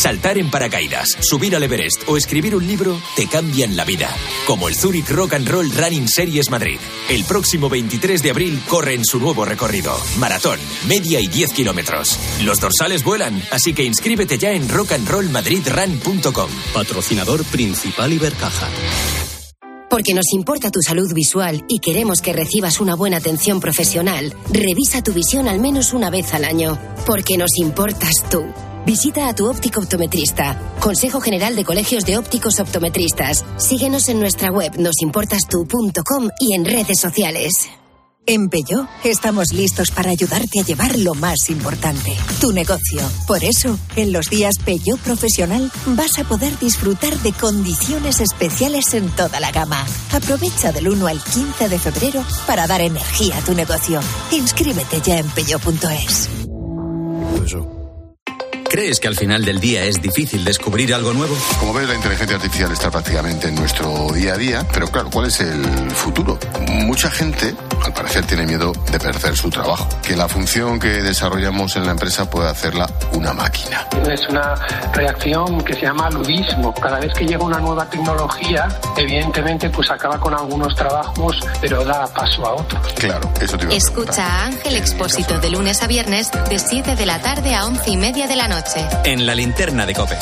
Saltar en paracaídas, subir al Everest o escribir un libro te cambian la vida. Como el Zurich Rock and Roll Running Series Madrid. El próximo 23 de abril corre en su nuevo recorrido. Maratón, media y 10 kilómetros. Los dorsales vuelan, así que inscríbete ya en rockandrollmadridrun.com. Patrocinador principal Ibercaja. Porque nos importa tu salud visual y queremos que recibas una buena atención profesional, revisa tu visión al menos una vez al año. Porque nos importas tú. Visita a tu óptico optometrista. Consejo General de Colegios de Ópticos Optometristas. Síguenos en nuestra web nosimportastu.com y en redes sociales. En estamos listos para ayudarte a llevar lo más importante, tu negocio. Por eso, en los días Peugeot Profesional vas a poder disfrutar de condiciones especiales en toda la gama. Aprovecha del 1 al 15 de febrero para dar energía a tu negocio. Inscríbete ya en peugeot.es. ¿Crees que al final del día es difícil descubrir algo nuevo? Como ves, la inteligencia artificial está prácticamente en nuestro día a día, pero claro, ¿cuál es el futuro? Mucha gente, al parecer, tiene miedo de perder su trabajo, que la función que desarrollamos en la empresa pueda hacerla una máquina. Es una reacción que se llama ludismo. Cada vez que llega una nueva tecnología, evidentemente, pues acaba con algunos trabajos, pero da paso a otros. Claro, eso te iba a Escucha a Ángel Expósito de lunes a viernes de 7 de la tarde a 11 y media de la noche. En la linterna de Cope.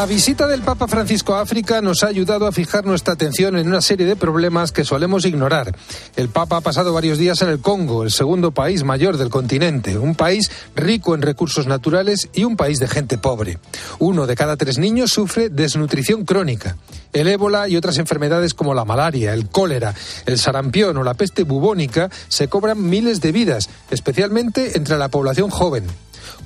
La visita del Papa Francisco a África nos ha ayudado a fijar nuestra atención en una serie de problemas que solemos ignorar. El Papa ha pasado varios días en el Congo, el segundo país mayor del continente, un país rico en recursos naturales y un país de gente pobre. Uno de cada tres niños sufre desnutrición crónica. El ébola y otras enfermedades como la malaria, el cólera, el sarampión o la peste bubónica se cobran miles de vidas, especialmente entre la población joven.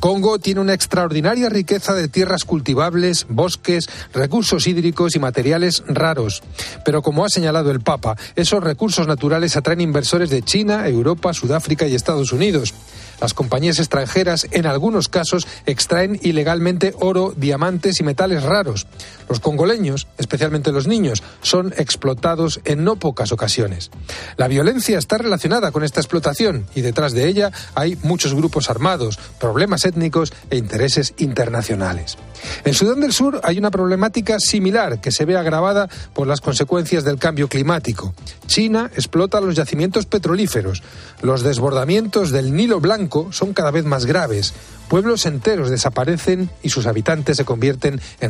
Congo tiene una extraordinaria riqueza de tierras cultivables, bosques, recursos hídricos y materiales raros. Pero como ha señalado el Papa, esos recursos naturales atraen inversores de China, Europa, Sudáfrica y Estados Unidos. Las compañías extranjeras, en algunos casos, extraen ilegalmente oro, diamantes y metales raros. Los congoleños, especialmente los niños, son explotados en no pocas ocasiones. La violencia está relacionada con esta explotación y detrás de ella hay muchos grupos armados, problemas étnicos e intereses internacionales. En Sudán del Sur hay una problemática similar que se ve agravada por las consecuencias del cambio climático. China explota los yacimientos petrolíferos. Los desbordamientos del Nilo Blanco son cada vez más graves. Pueblos enteros desaparecen y sus habitantes se convierten en